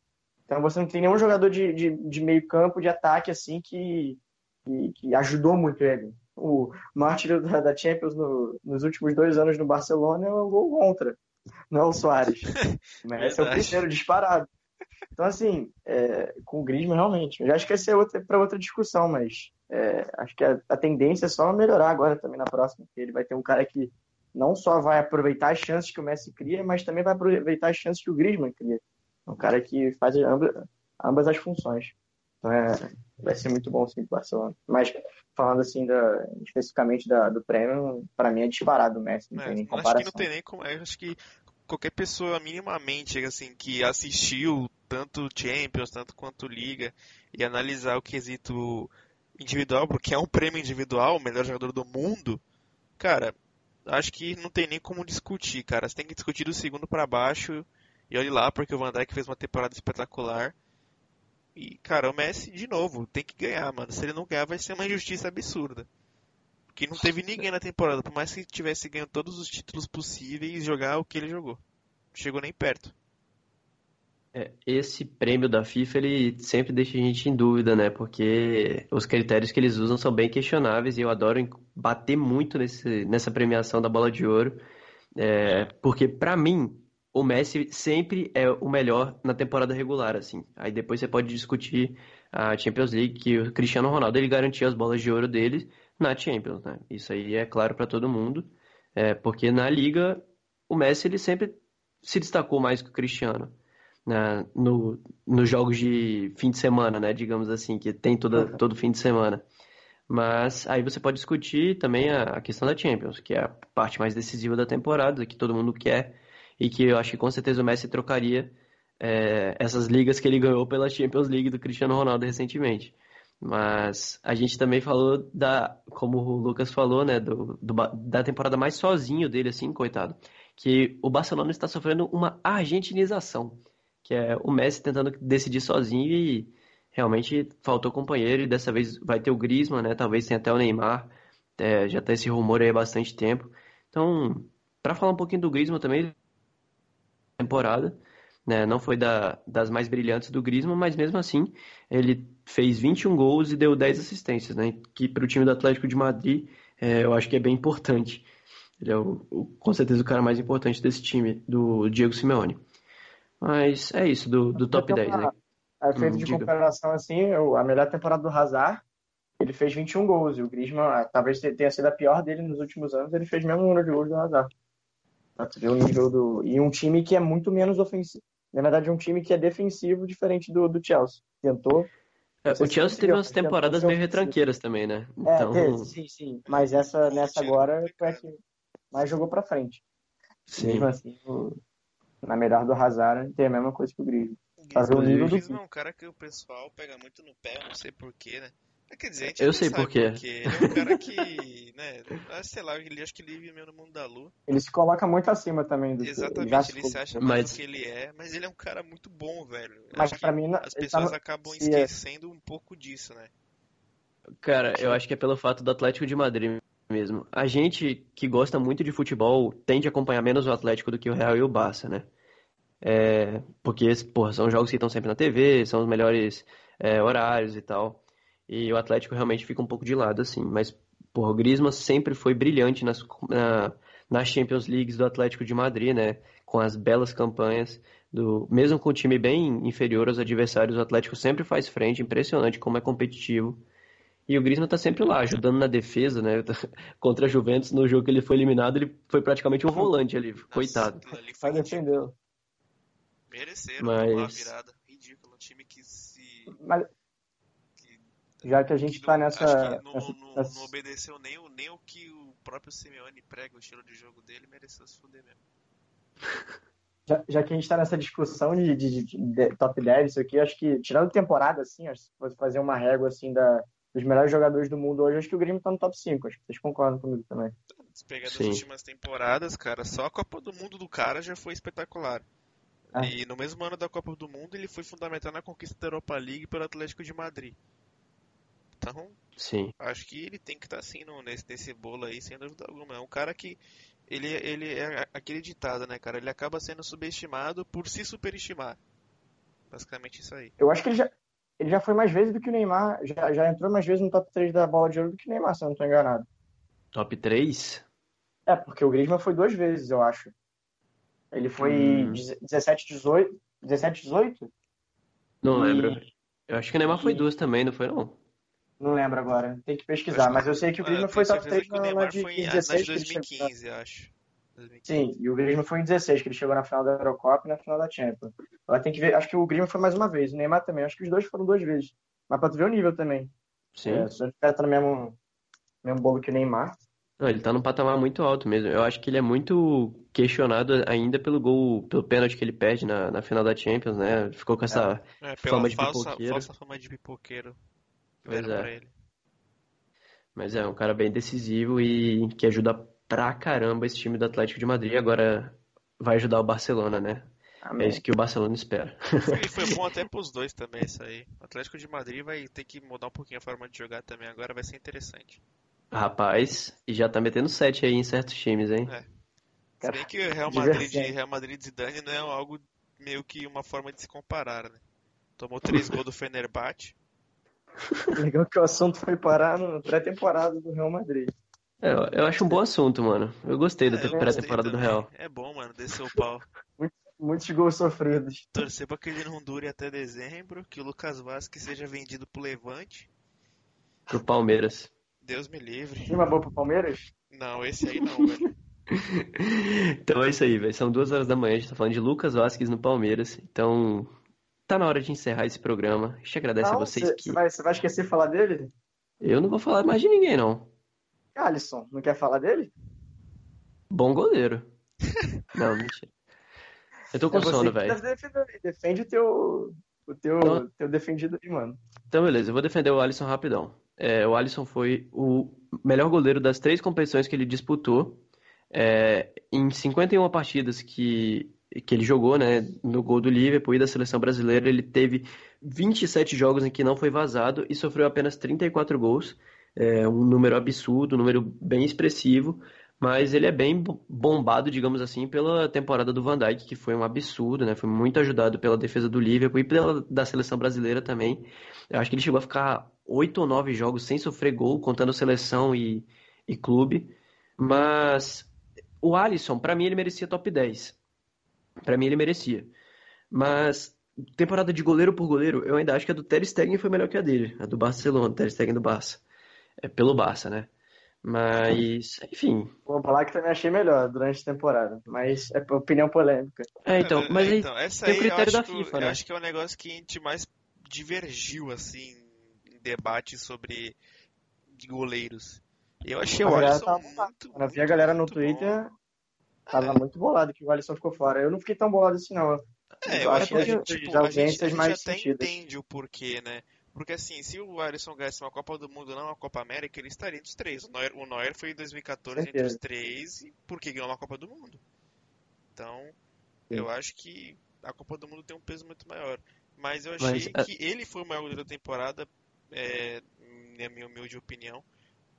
Então você não tem nenhum jogador de, de, de meio campo, de ataque, assim, que, que, que ajudou muito ele. O mártir da, da Champions no, nos últimos dois anos no Barcelona é o gol contra, não é o Soares. Mas esse é o primeiro disparado. Então, assim, é, com o Griezmann, realmente. Eu já acho que essa é para outra discussão, mas é, acho que a, a, tendência é só melhorar agora também na próxima. Porque ele vai ter um cara que não só vai aproveitar as chances que o Messi cria, mas também vai aproveitar as chances que o Griezmann cria. Um cara que faz ambas, ambas as funções. Então, é, vai ser muito bom sim o Barcelona. Mas falando assim da, especificamente da, do prêmio, para mim é disparado o Messi, não é, tem nem comparação. Acho que não tem nem como, acho que qualquer pessoa minimamente assim que assistiu tanto Champions, tanto quanto Liga, e analisar o quesito individual, porque é um prêmio individual, o melhor jogador do mundo, cara, acho que não tem nem como discutir, cara. Você tem que discutir do segundo para baixo. E olhe lá, porque o Van Dijk fez uma temporada espetacular. E, cara, o Messi, de novo, tem que ganhar, mano. Se ele não ganhar, vai ser uma injustiça absurda. Porque não teve ninguém na temporada, por mais que tivesse ganho todos os títulos possíveis, jogar o que ele jogou. Não chegou nem perto. É, esse prêmio da FIFA ele sempre deixa a gente em dúvida, né? Porque os critérios que eles usam são bem questionáveis e eu adoro bater muito nesse, nessa premiação da Bola de Ouro, é, porque para mim o Messi sempre é o melhor na temporada regular, assim. Aí depois você pode discutir a Champions League que o Cristiano Ronaldo ele garantia as bolas de ouro dele na Champions, né? Isso aí é claro para todo mundo, é, porque na Liga o Messi ele sempre se destacou mais que o Cristiano na, no, nos jogos de fim de semana, né? Digamos assim, que tem toda, uhum. todo fim de semana. Mas aí você pode discutir também a, a, questão da Champions, que é a parte mais decisiva da temporada, que todo mundo quer, e que eu acho que com certeza o Messi trocaria é, essas ligas que ele ganhou pela Champions League do Cristiano Ronaldo recentemente. Mas a gente também falou da, como o Lucas falou, né, do, do, da temporada mais sozinho dele, assim, coitado. Que o Barcelona está sofrendo uma argentinização, que é o Messi tentando decidir sozinho e realmente faltou companheiro. E dessa vez vai ter o Griezmann, né? Talvez tenha até o Neymar. É, já tá esse rumor aí há bastante tempo. Então, para falar um pouquinho do Griezmann também, temporada, né? Não foi da, das mais brilhantes do Griezmann, mas mesmo assim ele fez 21 gols e deu 10 assistências, né? Que para o time do Atlético de Madrid é, eu acho que é bem importante. Ele é o, o, com certeza o cara mais importante desse time, do Diego Simeone. Mas é isso, do, do top 10, né? A efeito hum, de diga. comparação, assim, a melhor temporada do Hazard, ele fez 21 gols. E o Griezmann, ah, talvez tenha sido a pior dele nos últimos anos, ele fez mesmo número de gols do Hazard. Tu o nível do... E um time que é muito menos ofensivo. Na verdade, um time que é defensivo, diferente do, do Chelsea. Tentou. É, o Chelsea teve umas temporadas meio retranqueiras também, né? É, então... É, teve, sim, sim. Mas essa, nessa agora foi a que mais jogou pra frente. Sim. Mesmo assim, na melhor do Hazard, tem a mesma coisa que o Griezmann. Fazer o nível do... é um cara que o pessoal pega muito no pé, não sei porquê, né? Quer dizer, eu sei por quê. Ele é um cara que, né, ah, sei lá, ele acho que ele vive meio no mundo da lua. Ele se coloca muito acima também do Exatamente, ele, ele se acha mais mas... do que ele é, mas ele é um cara muito bom, velho. Mas para mim as pessoas tá... acabam é esquecendo é... um pouco disso, né? Cara, eu acho que é pelo fato do Atlético de Madrid mesmo. A gente que gosta muito de futebol tende a acompanhar menos o Atlético do que o Real e o Barça, né? É, porque, porra, são jogos que estão sempre na TV, são os melhores é, horários e tal. E o Atlético realmente fica um pouco de lado, assim. Mas, porra, o Griezmann sempre foi brilhante nas, na, nas Champions Leagues do Atlético de Madrid, né? Com as belas campanhas. Do, mesmo com o time bem inferior aos adversários, o Atlético sempre faz frente, impressionante como é competitivo. E o Griezmann tá sempre lá, ajudando na defesa, né? Contra a Juventus, no jogo que ele foi eliminado, ele foi praticamente um volante ali, coitado. Só defendeu. Mereceram Mas... uma virada ridícula. Um time que se. Mas... Já que a gente que tá nessa. Não, nessa... Não, não, obedeceu nem o, nem o que o próprio Simeone prega, o estilo de jogo dele, mereceu se fuder mesmo. Já, já, que a gente tá nessa discussão de, de, de, de, top 10, isso aqui, acho que, tirando temporada, assim, acho, se fosse fazer uma régua, assim, da, dos melhores jogadores do mundo hoje, acho que o Grêmio tá no top 5. Acho que vocês concordam comigo também. Se pegar das últimas temporadas, cara, só a Copa do Mundo do cara já foi espetacular. Ah. E no mesmo ano da Copa do Mundo ele foi fundamental na conquista da Europa League pelo Atlético de Madrid. Então, Sim. acho que ele tem que estar tá, assim no, nesse, nesse bolo aí, sem dúvida alguma. É um cara que. Ele, ele é aquele ditado, né, cara? Ele acaba sendo subestimado por se superestimar. Basicamente isso aí. Eu acho que ele já, ele já foi mais vezes do que o Neymar. Já, já entrou mais vezes no top 3 da bola de ouro do que o Neymar, se eu não estou enganado. Top 3? É, porque o Griezmann foi duas vezes, eu acho. Ele foi hum. 17, 18. 17, 18? Não e... lembro. Eu acho que o Neymar foi duas também, não foi não? Não lembro agora, tem que pesquisar, que... mas eu sei que o Griezmann foi top 3 na, na de, foi em 16. Na de 2015, eu acho. 2015. Sim, e o Griezmann foi em 16, que ele chegou na final da Eurocopa e na final da Champions. Ela tem que ver, acho que o Griezmann foi mais uma vez, o Neymar também, acho que os dois foram duas vezes. Mas pra tu ver o nível também. Sim. É, se o cara tá no mesmo, mesmo bolo que o Neymar, não, ele tá num patamar muito alto mesmo. Eu acho que ele é muito questionado ainda pelo gol, pelo pênalti que ele perde na, na final da Champions, né? Ficou com essa é, fama de falsa, pipoqueiro. falsa fama de pipoqueiro. Pois é. Mas é um cara bem decisivo e que ajuda pra caramba esse time do Atlético de Madrid. Agora vai ajudar o Barcelona, né? Amém. É isso que o Barcelona espera. E foi bom até pros dois também isso aí. O Atlético de Madrid vai ter que mudar um pouquinho a forma de jogar também agora, vai ser interessante. Rapaz, e já tá metendo 7 aí em certos times, hein? É. Se bem que Real Madrid, Real Madrid Zidane não é algo meio que uma forma de se comparar, né? Tomou 3 gols do Fenerbahçe. Legal que o assunto foi parar na pré-temporada do Real Madrid. É, eu acho um bom assunto, mano. Eu gostei da é, pré-temporada do Real. É bom, mano, descer o pau. muitos gols sofridos. Torcer pra que ele não dure até dezembro, que o Lucas Vasquez seja vendido pro Levante. Pro Palmeiras. Deus me livre. Clima bom pro Palmeiras? Não, esse aí não, velho. então é isso aí, velho. São duas horas da manhã, a gente tá falando de Lucas Vasquez no Palmeiras. Então, tá na hora de encerrar esse programa. A gente agradece não, a vocês cê, que. Você vai, vai esquecer de falar dele? Eu não vou falar mais de ninguém, não. Alisson, não quer falar dele? Bom goleiro. não, mentira. Eu tô com é sono, velho. Defende, defende o teu, o teu, então, teu defendido aí, mano. Então, beleza, eu vou defender o Alisson rapidão. É, o Alisson foi o melhor goleiro das três competições que ele disputou. É, em 51 partidas que, que ele jogou, né, no gol do Liverpool e da seleção brasileira, ele teve 27 jogos em que não foi vazado e sofreu apenas 34 gols. É um número absurdo, um número bem expressivo, mas ele é bem bombado, digamos assim, pela temporada do Van Dijk, que foi um absurdo, né? Foi muito ajudado pela defesa do Liverpool e pela da seleção brasileira também. Eu acho que ele chegou a ficar oito ou nove jogos sem sofrer gol, contando seleção e, e clube. Mas o Alisson, para mim, ele merecia top 10. Para mim, ele merecia. Mas temporada de goleiro por goleiro, eu ainda acho que a do Ter Stegen foi melhor que a dele, a do Barcelona, Ter Stegen do Barça. É pelo Barça, né? Mas, enfim. Vou falar que também achei melhor durante a temporada, mas é opinião polêmica. É, então, mas é, então, essa tem o critério da FIFA, eu né? Eu acho que é o um negócio que a gente mais divergiu, assim, em debate sobre goleiros. Eu achei o Alisson tava, muito, Quando eu vi a galera no Twitter, bom. Tava é. muito bolado que o Alisson ficou fora. Eu não fiquei tão bolado assim, não. É, eu acho que a gente, tipo, a gente, a gente até entende o porquê, né? Porque assim, se o Alisson ganhasse uma Copa do Mundo não uma Copa América, ele estaria entre os três. O Neuer, o Neuer foi em 2014 entre os três e porque ganhou uma Copa do Mundo. Então, Sim. eu acho que a Copa do Mundo tem um peso muito maior. Mas eu achei Mas, que ele foi o maior goleiro da temporada, é, na minha humilde opinião.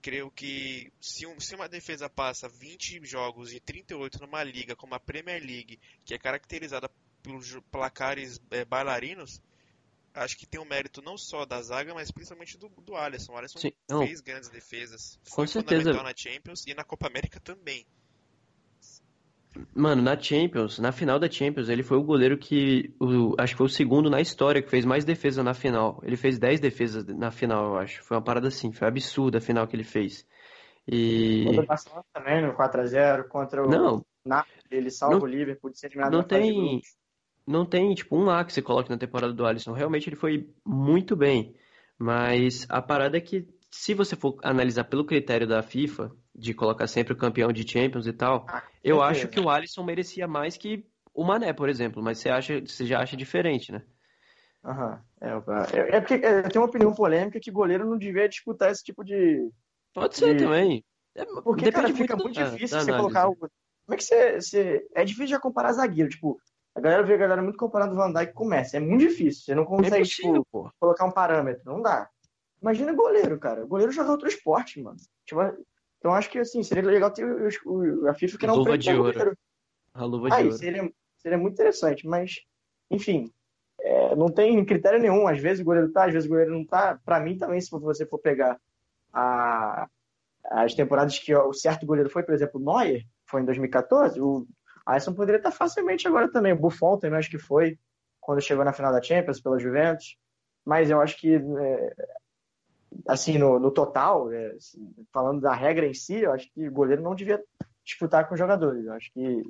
Creio que se, um, se uma defesa passa 20 jogos e 38 numa liga como a Premier League, que é caracterizada pelos placares é, bailarinos, acho que tem um mérito não só da zaga, mas principalmente do, do Alisson. O Alisson Sim, fez grandes defesas. Foi Com fundamental na Champions e na Copa América também. Mano, na Champions, na final da Champions, ele foi o goleiro que. O, acho que foi o segundo na história que fez mais defesa na final. Ele fez 10 defesas na final, eu acho. Foi uma parada assim, foi absurda a final que ele fez. E. Contra o Barcelona também, no 4x0, contra o. Não. Napoli, ele salva não, o Liverpool de ser eliminado Não tem não tem, tipo, um lá que você coloque na temporada do Alisson. Realmente ele foi muito bem. Mas a parada é que, se você for analisar pelo critério da FIFA, de colocar sempre o campeão de Champions e tal, ah, eu acho que o Alisson merecia mais que o Mané, por exemplo. Mas você, acha, você já acha diferente, né? Aham. É, é porque é, tem uma opinião polêmica que goleiro não devia disputar esse tipo de. Pode ser de... também. É, porque, cara, fica muito difícil você colocar o. Como é que você, você. É difícil já comparar zagueiro. Tipo, a galera vê a galera muito comparando o Van Dijk com o Messi. É muito difícil. Você não consegue, é tipo, colocar um parâmetro. Não dá. Imagina goleiro, cara. O goleiro joga outro esporte, mano. Tipo, então acho que assim, seria legal ter o, a FIFA que não luva de ouro. A luva de ouro. Seria, seria muito interessante, mas, enfim, é, não tem critério nenhum. Às vezes o goleiro tá, às vezes o goleiro não tá. Para mim também, se você for pegar a, as temporadas que o certo goleiro foi, por exemplo, o Neuer, foi em 2014, o Alisson poderia estar facilmente agora também. O Buffon também acho que foi quando chegou na final da Champions pela Juventus. Mas eu acho que, é, assim, no, no total, é, assim, falando da regra em si, eu acho que o goleiro não devia disputar com os jogadores. Eu acho que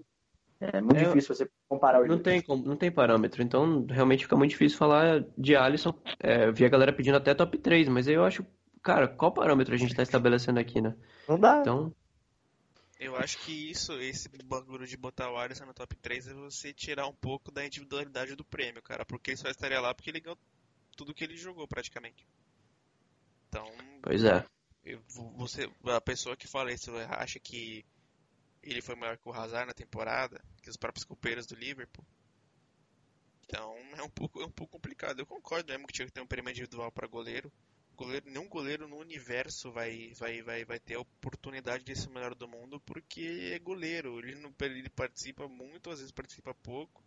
é muito é, difícil você comparar os não tem Não tem parâmetro, então realmente fica muito difícil falar de Alisson. É, eu vi a galera pedindo até top 3, mas eu acho, cara, qual parâmetro a gente está estabelecendo aqui, né? Não dá. Então, eu acho que isso, esse bagulho de botar o Alisson no top 3 é você tirar um pouco da individualidade do prêmio, cara. Porque ele só estaria lá porque ele ganhou tudo que ele jogou, praticamente. Então. Pois é. Você, a pessoa que fala isso acha que ele foi maior que o Hazard na temporada, que os próprios copeiros do Liverpool. Então é um pouco, é um pouco complicado. Eu concordo mesmo que tinha que ter um prêmio individual para goleiro goleiro, nenhum goleiro no universo vai, vai, vai, vai ter a oportunidade de ser o melhor do mundo porque é goleiro. Ele, não, ele participa muito, às vezes participa pouco.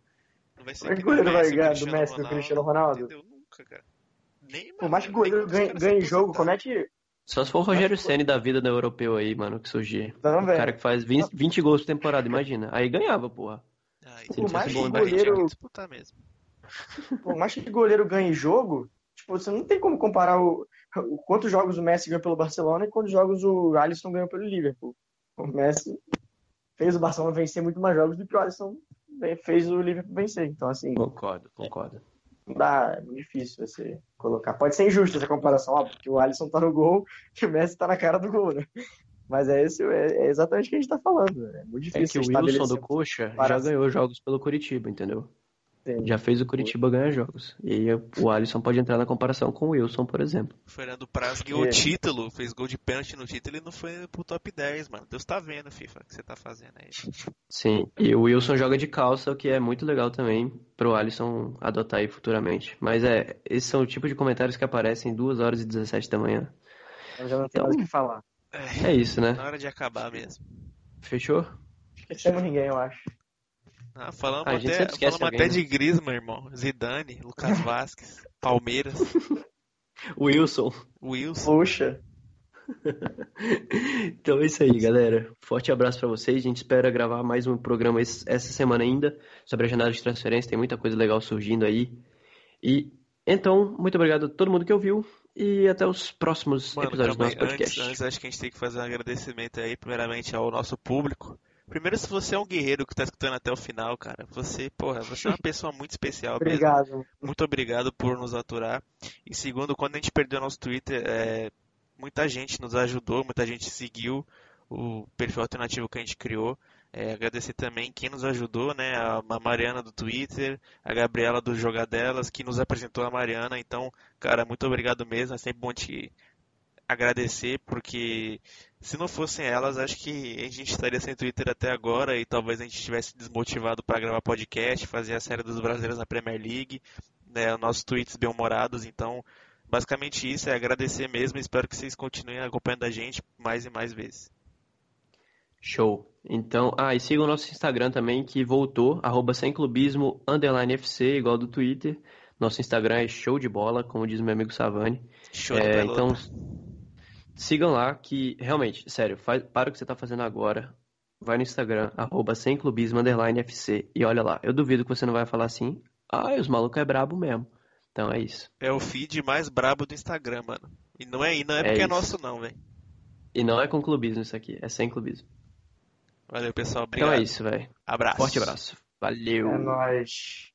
Não vai ser que goleiro vai ganhar do Messi do Cristiano Ronaldo? Entendeu? Nunca, cara. Nem, Por mais que o goleiro ganhe, ganhe jogo, como é que. Só se for o Rogério Ceni da vida do europeu aí, mano, que surgir. Não, o cara que faz 20, 20 gols por temporada, imagina. Aí ganhava, porra. Ah, Por mais que goleiro... disputar mesmo. Por mais que goleiro ganhe jogo, tipo, você não tem como comparar o, quantos jogos o Messi ganhou pelo Barcelona e quantos jogos o Alisson ganhou pelo Liverpool. O Messi fez o Barcelona vencer muito mais jogos do que o Alisson fez o Liverpool vencer. Então, assim. Concordo, concordo. Não dá, é muito difícil você colocar. Pode ser injusto essa comparação, ó, porque o Alisson tá no gol e o Messi tá na cara do gol, né? Mas é, esse, é, é exatamente o que a gente tá falando. É muito difícil. É que o Wilson do Coxa já ganhou jogos pelo Curitiba, entendeu? Sim. Já fez o Curitiba ganhar jogos. E o Alisson pode entrar na comparação com o Wilson, por exemplo. O Fernando Praz ganhou o título, fez gol de pênalti no título e não foi pro top 10, mano. Deus tá vendo, FIFA, o que você tá fazendo aí. Sim, e o Wilson joga de calça, o que é muito legal também pro Alisson adotar aí futuramente. Mas é, esses são o tipo de comentários que aparecem 2 horas e 17 da manhã. Eu já não tenho mais o que falar. É isso, né? Na hora de acabar mesmo. Fechou? Esquecemos ninguém, eu acho. Ah, falamos Ah, a gente até, falamos alguém, até de Griezmann, irmão. Zidane, Lucas Vasquez, Palmeiras, Wilson. Wilson. Puxa. Então é isso aí, galera. Forte abraço pra vocês. A gente espera gravar mais um programa essa semana ainda sobre a janela de transferência. Tem muita coisa legal surgindo aí. E então, muito obrigado a todo mundo que ouviu e até os próximos Mano, episódios do nosso aí, antes, podcast. antes acho que a gente tem que fazer um agradecimento aí, primeiramente, ao nosso público. Primeiro, se você é um guerreiro que tá escutando até o final, cara, você, porra, você é uma pessoa muito especial mesmo. Obrigado. Muito obrigado por nos aturar. E segundo, quando a gente perdeu nosso Twitter, é, muita gente nos ajudou, muita gente seguiu o perfil alternativo que a gente criou. É, agradecer também quem nos ajudou, né? A Mariana do Twitter, a Gabriela do Jogadelas, que nos apresentou a Mariana. Então, cara, muito obrigado mesmo. É sempre bom te agradecer, porque se não fossem elas, acho que a gente estaria sem Twitter até agora e talvez a gente estivesse desmotivado para gravar podcast, fazer a série dos brasileiros na Premier League, né, nossos tweets bem-humorados. Então, basicamente isso, é agradecer mesmo. Espero que vocês continuem acompanhando a gente mais e mais vezes. Show. Então, ah, e siga o nosso Instagram também, que voltou, arroba sem clubismo, underline FC, igual do Twitter. Nosso Instagram é show de bola, como diz meu amigo Savani. Show de É, então, sigam lá que, realmente, sério, faz, para o que você tá fazendo agora, vai no Instagram, arroba sem clubismo, underline FC, e olha lá. Eu duvido que você não vai falar assim, ah, os malucos é brabo mesmo. Então é isso. É o feed mais brabo do Instagram, mano. E não é, e não é É porque é isso. nosso, não, velho. E não é com clubismo isso aqui, é sem clubismo. Valeu, pessoal. Então Obrigado. é isso, velho. Abraço. Forte abraço. Valeu. É nóis.